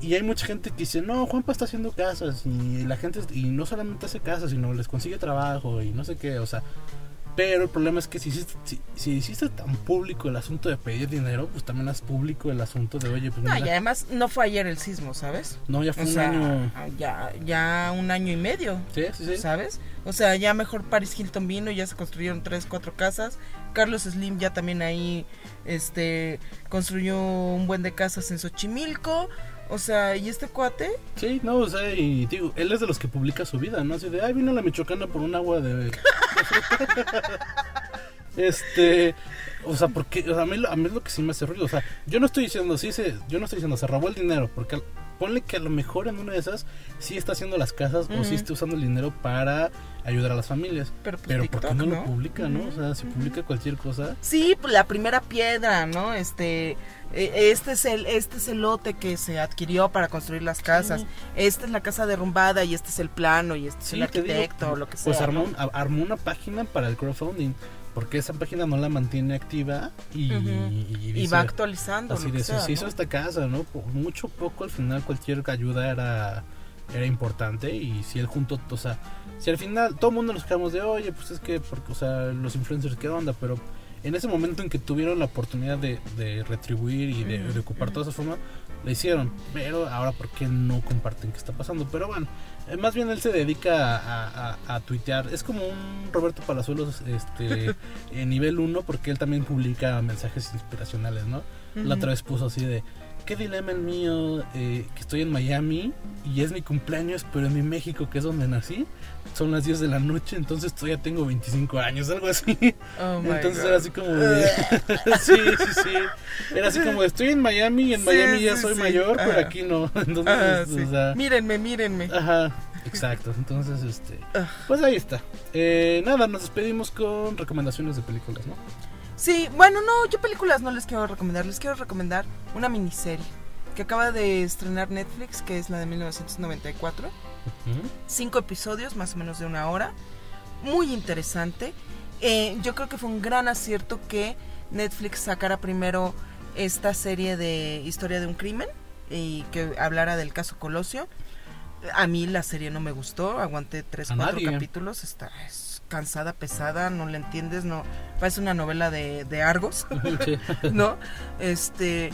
Y hay mucha gente que dice, no, Juanpa está haciendo casas y la gente, y no solamente hace casas, sino les consigue trabajo y no sé qué, o sea. Pero el problema es que si hiciste, si, si hiciste tan público el asunto de pedir dinero, pues también haz público el asunto de, oye, pues No, mira, y además no fue ayer el sismo, ¿sabes? no, ya fue O un sea, año. ya, ya un año y medio, Sí, sí, sí. ¿sabes? O sea, ya mejor Paris Hilton vino y ya se construyeron tres, cuatro casas. Carlos Slim ya también ahí, este, construyó un buen de casas en Xochimilco. O sea, y este cuate, Sí, no, o sea, y digo, él es de los que publica su vida, ¿no? Así de, ay, vino la Michoacana por un agua de... de fruta". este, o sea, porque, o sea, a mí, a mí es lo que sí me hace ruido, o sea, yo no estoy diciendo, sí, se, yo no estoy diciendo, se robó el dinero, porque ponle que a lo mejor en una de esas sí está haciendo las casas o sí está usando el dinero para ayudar a las familias. pero pues Pero ¿por qué TikTok, no, lo publica, no? O sea, si publica cualquier cosa... Sí, pues, la primera piedra, ¿no? Este, eh, este es el, este es el lote que se adquirió para construir las casas. Sí. Esta es la casa derrumbada y este es el plano y este es el digo, arquitecto o lo que sea. Pues armó, ¿no? armó una página para el crowdfunding, porque esa página no la mantiene activa y, Ujú. y y dice- va actualizando. Así de, sea, se hizo ¿no? esta casa, ¿no? Por mucho poco al final cualquier ayuda era, era importante y si él junto, o sea, si al final todo el mundo nos quedamos de, oye, pues es que, porque, o sea, los influencers, ¿qué onda? Pero en ese momento en que tuvieron la oportunidad de, de retribuir y de, Ujú, de ocupar toda esa forma, la hicieron. Pero ahora, ¿por qué no comparten qué está pasando? Pero bueno, más bien él se dedica a, a, a tuitear. Es como un Roberto Palazuelos este, en nivel 1 porque él también publica mensajes inspiracionales, ¿no? La otra vez puso así de qué dilema el mío, eh, que estoy en Miami y es mi cumpleaños, pero en mi México, que es donde nací, son las 10 de la noche, entonces todavía tengo 25 años, algo así. Oh entonces God. era así como de... sí, sí, sí. Era así como, estoy en Miami y en Sí, Miami ya sí, soy sí. mayor, pero Ajá. aquí no. Entonces, sí. o sea, Mírenme, mírenme. Ajá, exacto. Entonces, este, Ah. pues ahí está. Eh, nada, nos despedimos con recomendaciones de películas, ¿no? Sí, bueno, no, yo películas no les quiero recomendar, les quiero recomendar una miniserie que acaba de estrenar Netflix, que es la de 1994. Ujú. Cinco episodios, más o menos de una hora. Muy interesante. Eh, yo creo que fue un gran acierto que Netflix sacara primero esta serie de historia de un crimen y que hablara del caso Colosio. A mí la serie no me gustó, aguanté tres, A cuatro nadie. capítulos, está es cansada, pesada, no la entiendes, no parece una novela de, de Argos. Sí. ¿no? Este,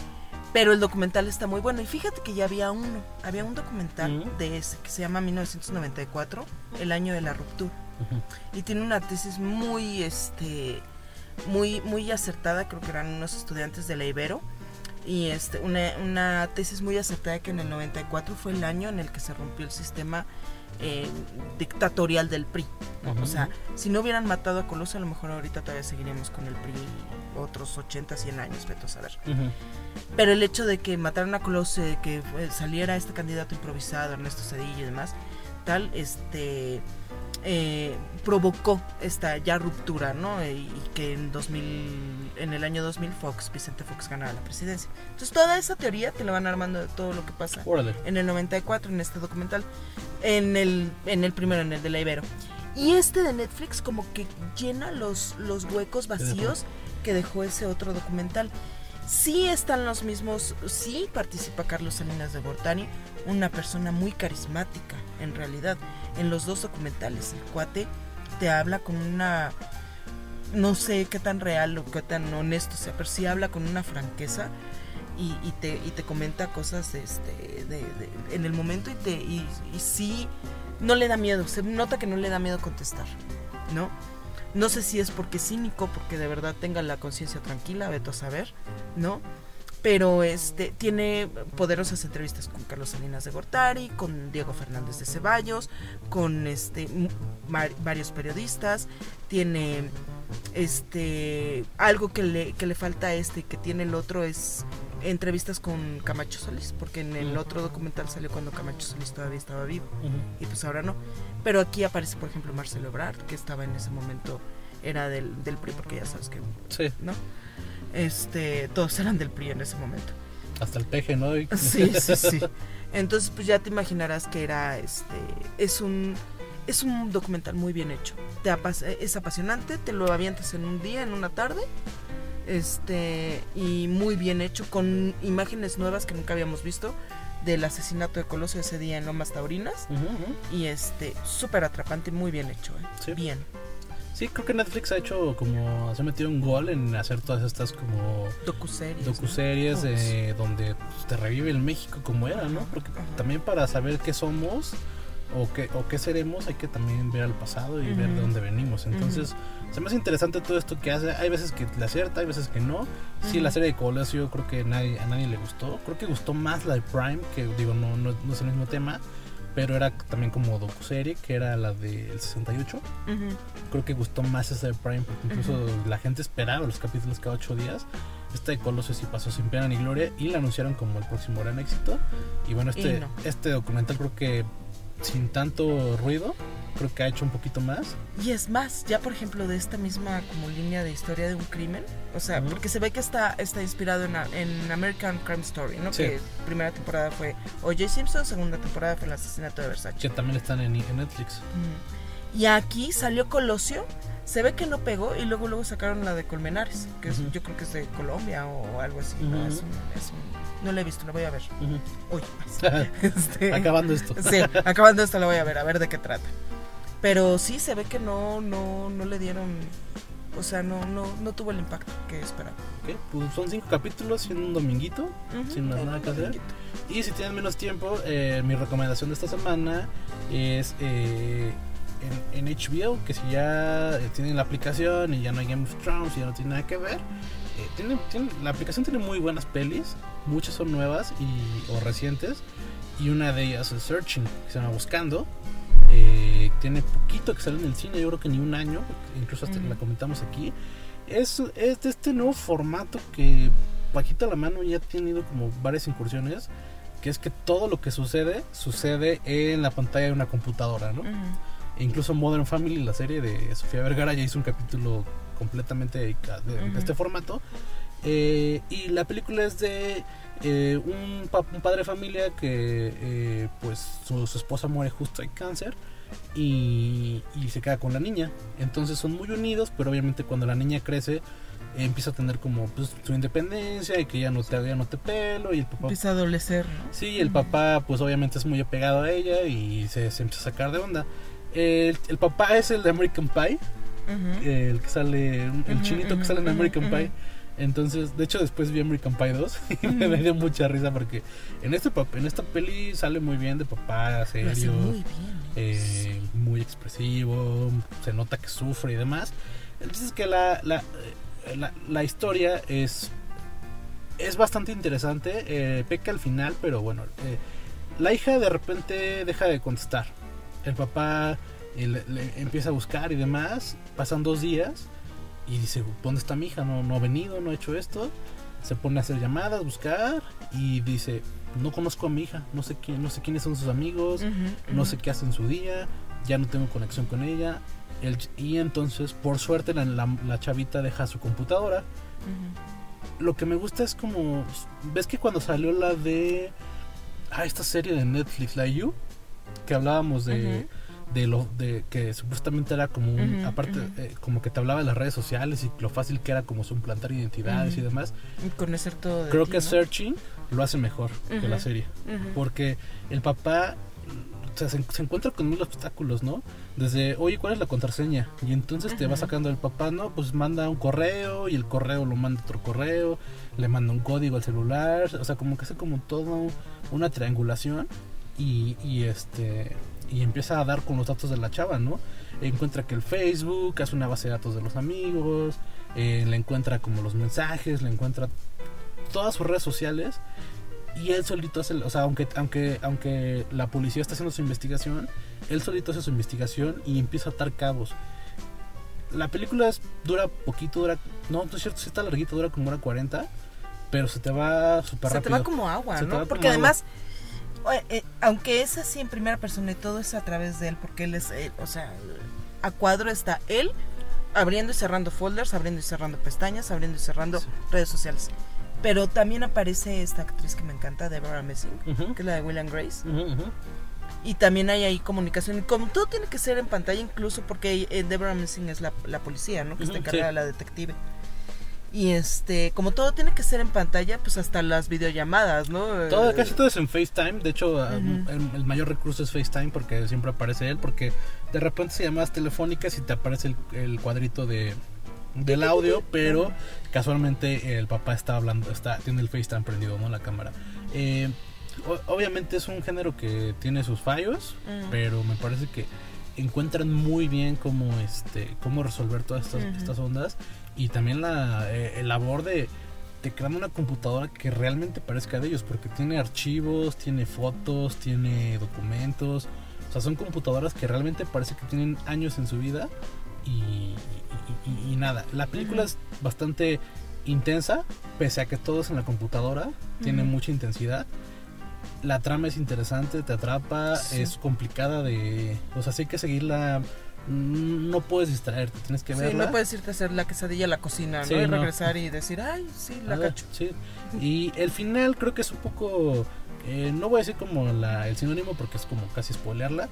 pero el documental está muy bueno. Y fíjate que ya había uno, había un documental de ese que se llama 1994, el año de la ruptura. Y tiene una tesis muy, este, muy, muy acertada, creo que eran unos estudiantes de la Ibero. Y este, una, una tesis muy acertada que en el 94 fue el año en el que se rompió el sistema eh, dictatorial del PRI. O sea, si no hubieran matado a Colosio, a lo mejor ahorita todavía seguiríamos con el PRI otros 80, 100 años, vete a saber. Pero el hecho de que mataran a Colosio, de que eh, saliera este candidato improvisado, Ernesto Cedillo y demás, tal, este eh, provocó esta ya ruptura, ¿no? Y, y que en 2000, en el año 2000 Fox, Vicente Fox ganara la presidencia. Entonces toda esa teoría te la van armando de todo lo que pasa Órale. en el 94 en este documental, en el, en el primero, en el de la Ibero. Y este de Netflix como que llena los, los huecos vacíos que dejó ese otro documental. Sí están los mismos, sí participa Carlos Salinas de Gortari, una persona muy carismática en realidad. En los dos documentales, el cuate te habla con una, no sé qué tan real o qué tan honesto sea, pero sí habla con una franqueza y, te, y te comenta cosas este, de, de- en el momento y, te, y, y sí, no le da miedo, se nota que no le da miedo contestar, ¿no? No sé si es porque cínico, porque de verdad tenga la conciencia tranquila, veto a saber, ¿no? Pero este tiene poderosas entrevistas con Carlos Salinas de Gortari, con Diego Fernández de Ceballos, con este varios periodistas, tiene este algo que le, que le falta a este que tiene el otro es entrevistas con Camacho Solís, porque en el otro documental salió cuando Camacho Solís todavía estaba vivo Ujú. y pues ahora no. Pero aquí aparece, por ejemplo, Marcelo Ebrard, que estaba en ese momento, era del, del PRI, porque ya sabes que, Sí, ¿no? Este, todos eran del PRI en ese momento. hasta el peje, ¿no? Sí, sí, sí. Entonces, pues ya te imaginarás que era, este, es un, es un documental muy bien hecho. Te apas- es apasionante, te lo avientas en un día, en una tarde, este, y muy bien hecho, con imágenes nuevas que nunca habíamos visto del asesinato de Colosio ese día en Lomas Taurinas. Y este, súper atrapante muy bien hecho, ¿eh? Sí. Bien. Sí, creo que Netflix ha hecho como. Se ha metido un gol en hacer todas estas como Docuseries. ¿no? docuseries eh, donde pues, te revive el México como era, ¿no? Porque Ajá. también para saber qué somos o qué, o qué seremos hay que también ver al pasado y ver de dónde venimos. Entonces, se me hace interesante todo esto que hace. Hay veces que le acierta, hay veces que no. Sí, la serie de Colosio creo que nadie, a nadie le gustó. Creo que gustó más la de Prime, que digo, no, no, no es el mismo tema. Pero era también como docuserie, que era la del 68 Ujú. creo que gustó más esa de Prime porque incluso la gente esperaba los capítulos cada ocho días. Esta de Colosio sí pasó sin pena ni gloria y la anunciaron como el próximo gran éxito. Y bueno, Y este, no. este documental creo que sin tanto ruido, creo que ha hecho un poquito más. Y es más, ya por ejemplo de esta misma como línea de historia de un crimen, o sea, porque se ve que está, está inspirado en, American Crime Story, ¿no? Sí. Que primera temporada fue O.J. Simpson, segunda temporada fue el asesinato de Versace. Que también están en, en Netflix. Y aquí salió Colosio, se ve que no pegó y luego luego sacaron la de Colmenares, que es- yo creo que es de Colombia o algo así, ¿no? Es un- es un- no la he visto, la voy a ver. Uy, este, Acabando esto. Sí, acabando esto la voy a ver, a ver de qué trata. Pero sí se ve que no, no, no le dieron, o sea, no, no, no tuvo el impacto que esperaba. Ok, pues son cinco capítulos en un dominguito. Ujú. Sin más nada que hacer. Y si tienen menos tiempo, eh, mi recomendación de esta semana es eh, en, en HBO, que si ya eh, tienen la aplicación y ya no hay Game of Thrones y ya no tiene nada que ver, eh, tiene, tiene- la aplicación tiene muy buenas pelis, muchas son nuevas y, o recientes, y una de ellas es Searching, que se llama Buscando. Eh, tiene poquito que sale en el cine, yo creo que ni un año, incluso hasta Ujú. la comentamos aquí. Es, es de este nuevo formato que Paquita la mano ya ha tenido como varias incursiones, que es que todo lo que sucede, sucede en la pantalla de una computadora, ¿no? E incluso Modern Family, la serie de Sofía Vergara, ya hizo un capítulo completamente de, de Ujú. este formato. Eh, y la película es de eh, un, pa- un padre de familia que eh, pues su, su esposa muere justo de cáncer y, y se queda con la niña. Entonces son muy unidos, pero obviamente cuando la niña crece eh, empieza a tener como pues, su independencia y que ya no te, ya no te pelo y el papá Empieza a adolecer. Sí, el papá pues obviamente es muy apegado a ella y se, se empieza a sacar de onda. El, el papá es el de American Pie, el que sale, el chinito que sale en American. Pie. Entonces, de hecho después vi American Pie 2 y me Ujú. dio mucha risa porque en este en esta peli sale muy bien de papá, serio, muy bien. eh, muy expresivo, se nota que sufre y demás. Entonces que la, la, eh, la, la historia es, es bastante interesante, eh, peca al final, pero bueno, eh, la hija de repente deja de contestar. El papá le- le empieza a buscar y demás, pasan dos días y dice, ¿dónde está mi hija? No, no ha venido, no ha hecho esto. Se pone a hacer llamadas, buscar y dice, no conozco a mi hija, no sé quién, no sé quiénes son sus amigos, no sé qué hace en su día, ya no tengo conexión con ella. El y entonces, por suerte, la, la- la chavita deja su computadora. Lo que me gusta es como. ¿Ves que cuando salió la de. Ah, esta serie de Netflix, la You? Que hablábamos de. De lo de que supuestamente era como un, Ujú, aparte ujú. eh, como que te hablaba de las redes sociales y lo fácil que era como suplantar identidades y Ujú. demás Y conocer todo de creo ti, que ¿no? Searching lo hace mejor que la serie porque el papá o sea, se, se encuentra con mil obstáculos, ¿no? Desde, oye, ¿cuál es la contraseña? Y entonces te va sacando el papá, ¿no? Pues manda un correo y el correo lo manda otro correo, le manda un código al celular, o sea, como que hace como todo una triangulación y, y este y empieza a dar con los datos de la chava, ¿no? Encuentra que el Facebook hace una base de datos de los amigos, eh, le encuentra como los mensajes, le encuentra todas sus redes sociales y él solito hace, o sea, aunque, aunque, aunque la policía está haciendo su investigación, él solito hace su investigación y empieza a atar cabos. La película es, dura poquito, dura, no, no es cierto, sí está larguita, dura como hora 40, pero se te va súper Se rápido. te va como agua, Se ¿no? Porque agua. además, oye, eh, aunque es así en primera persona y todo es a través de él, porque él es, eh, o sea, a cuadro está él abriendo y cerrando folders, abriendo y cerrando pestañas, abriendo y cerrando Sí. redes sociales. Pero también aparece esta actriz que me encanta, Deborah Messing, que es la de William Grace. Y también hay ahí comunicación. Y como todo tiene que ser en pantalla, incluso porque eh, Deborah Messing es la, la policía, ¿no? Que está encargada sí. de la detective. Y este, como todo tiene que ser en pantalla, pues hasta las videollamadas, ¿no? Todo, Eh, casi todo es en FaceTime. De hecho, Ujú. el, el mayor recurso es FaceTime porque siempre aparece él. Porque de repente se llamadas telefónicas y te aparece el, el cuadrito de del audio, pero casualmente el papá está hablando, está tiene el FaceTime prendido, ¿no? La cámara. Eh, o- obviamente es un género que tiene sus fallos, Mm. pero me parece que encuentran muy bien cómo este cómo resolver todas estas, estas ondas y también la eh, el labor de de crear una computadora que realmente parezca de ellos porque tiene archivos, tiene fotos, tiene documentos, o sea, son computadoras que realmente parece que tienen años en su vida y, y- y- y nada, la película es bastante intensa, pese a que todo es en la computadora, tiene mucha intensidad. La trama es interesante, te atrapa, Sí. es complicada de... O sea, sí hay que seguirla, no puedes distraerte, tienes que Sí, verla. no puedes irte a hacer la quesadilla a la cocina, ¿no? Sí, y no. regresar y decir, ay, sí, la cacho. sí. Y el final creo que es un poco. eh, no voy a decir como la, el sinónimo porque es como casi spoilearla.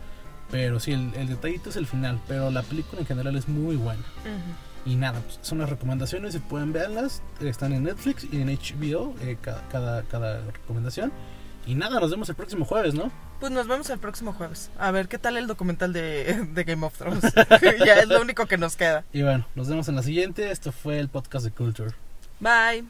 Pero sí, el, el detallito es el final. Pero la película en general es muy buena. Y nada, pues son las recomendaciones. Si pueden verlas, están en Netflix y en HBO. eh, ca- cada, cada recomendación. Y nada, nos vemos el próximo jueves, ¿no? Pues nos vemos el próximo jueves. A ver, ¿qué tal el documental de, de Game of Thrones? ya es lo único que nos queda. Y bueno, nos vemos en la siguiente. Esto fue el podcast de Culture. Bye.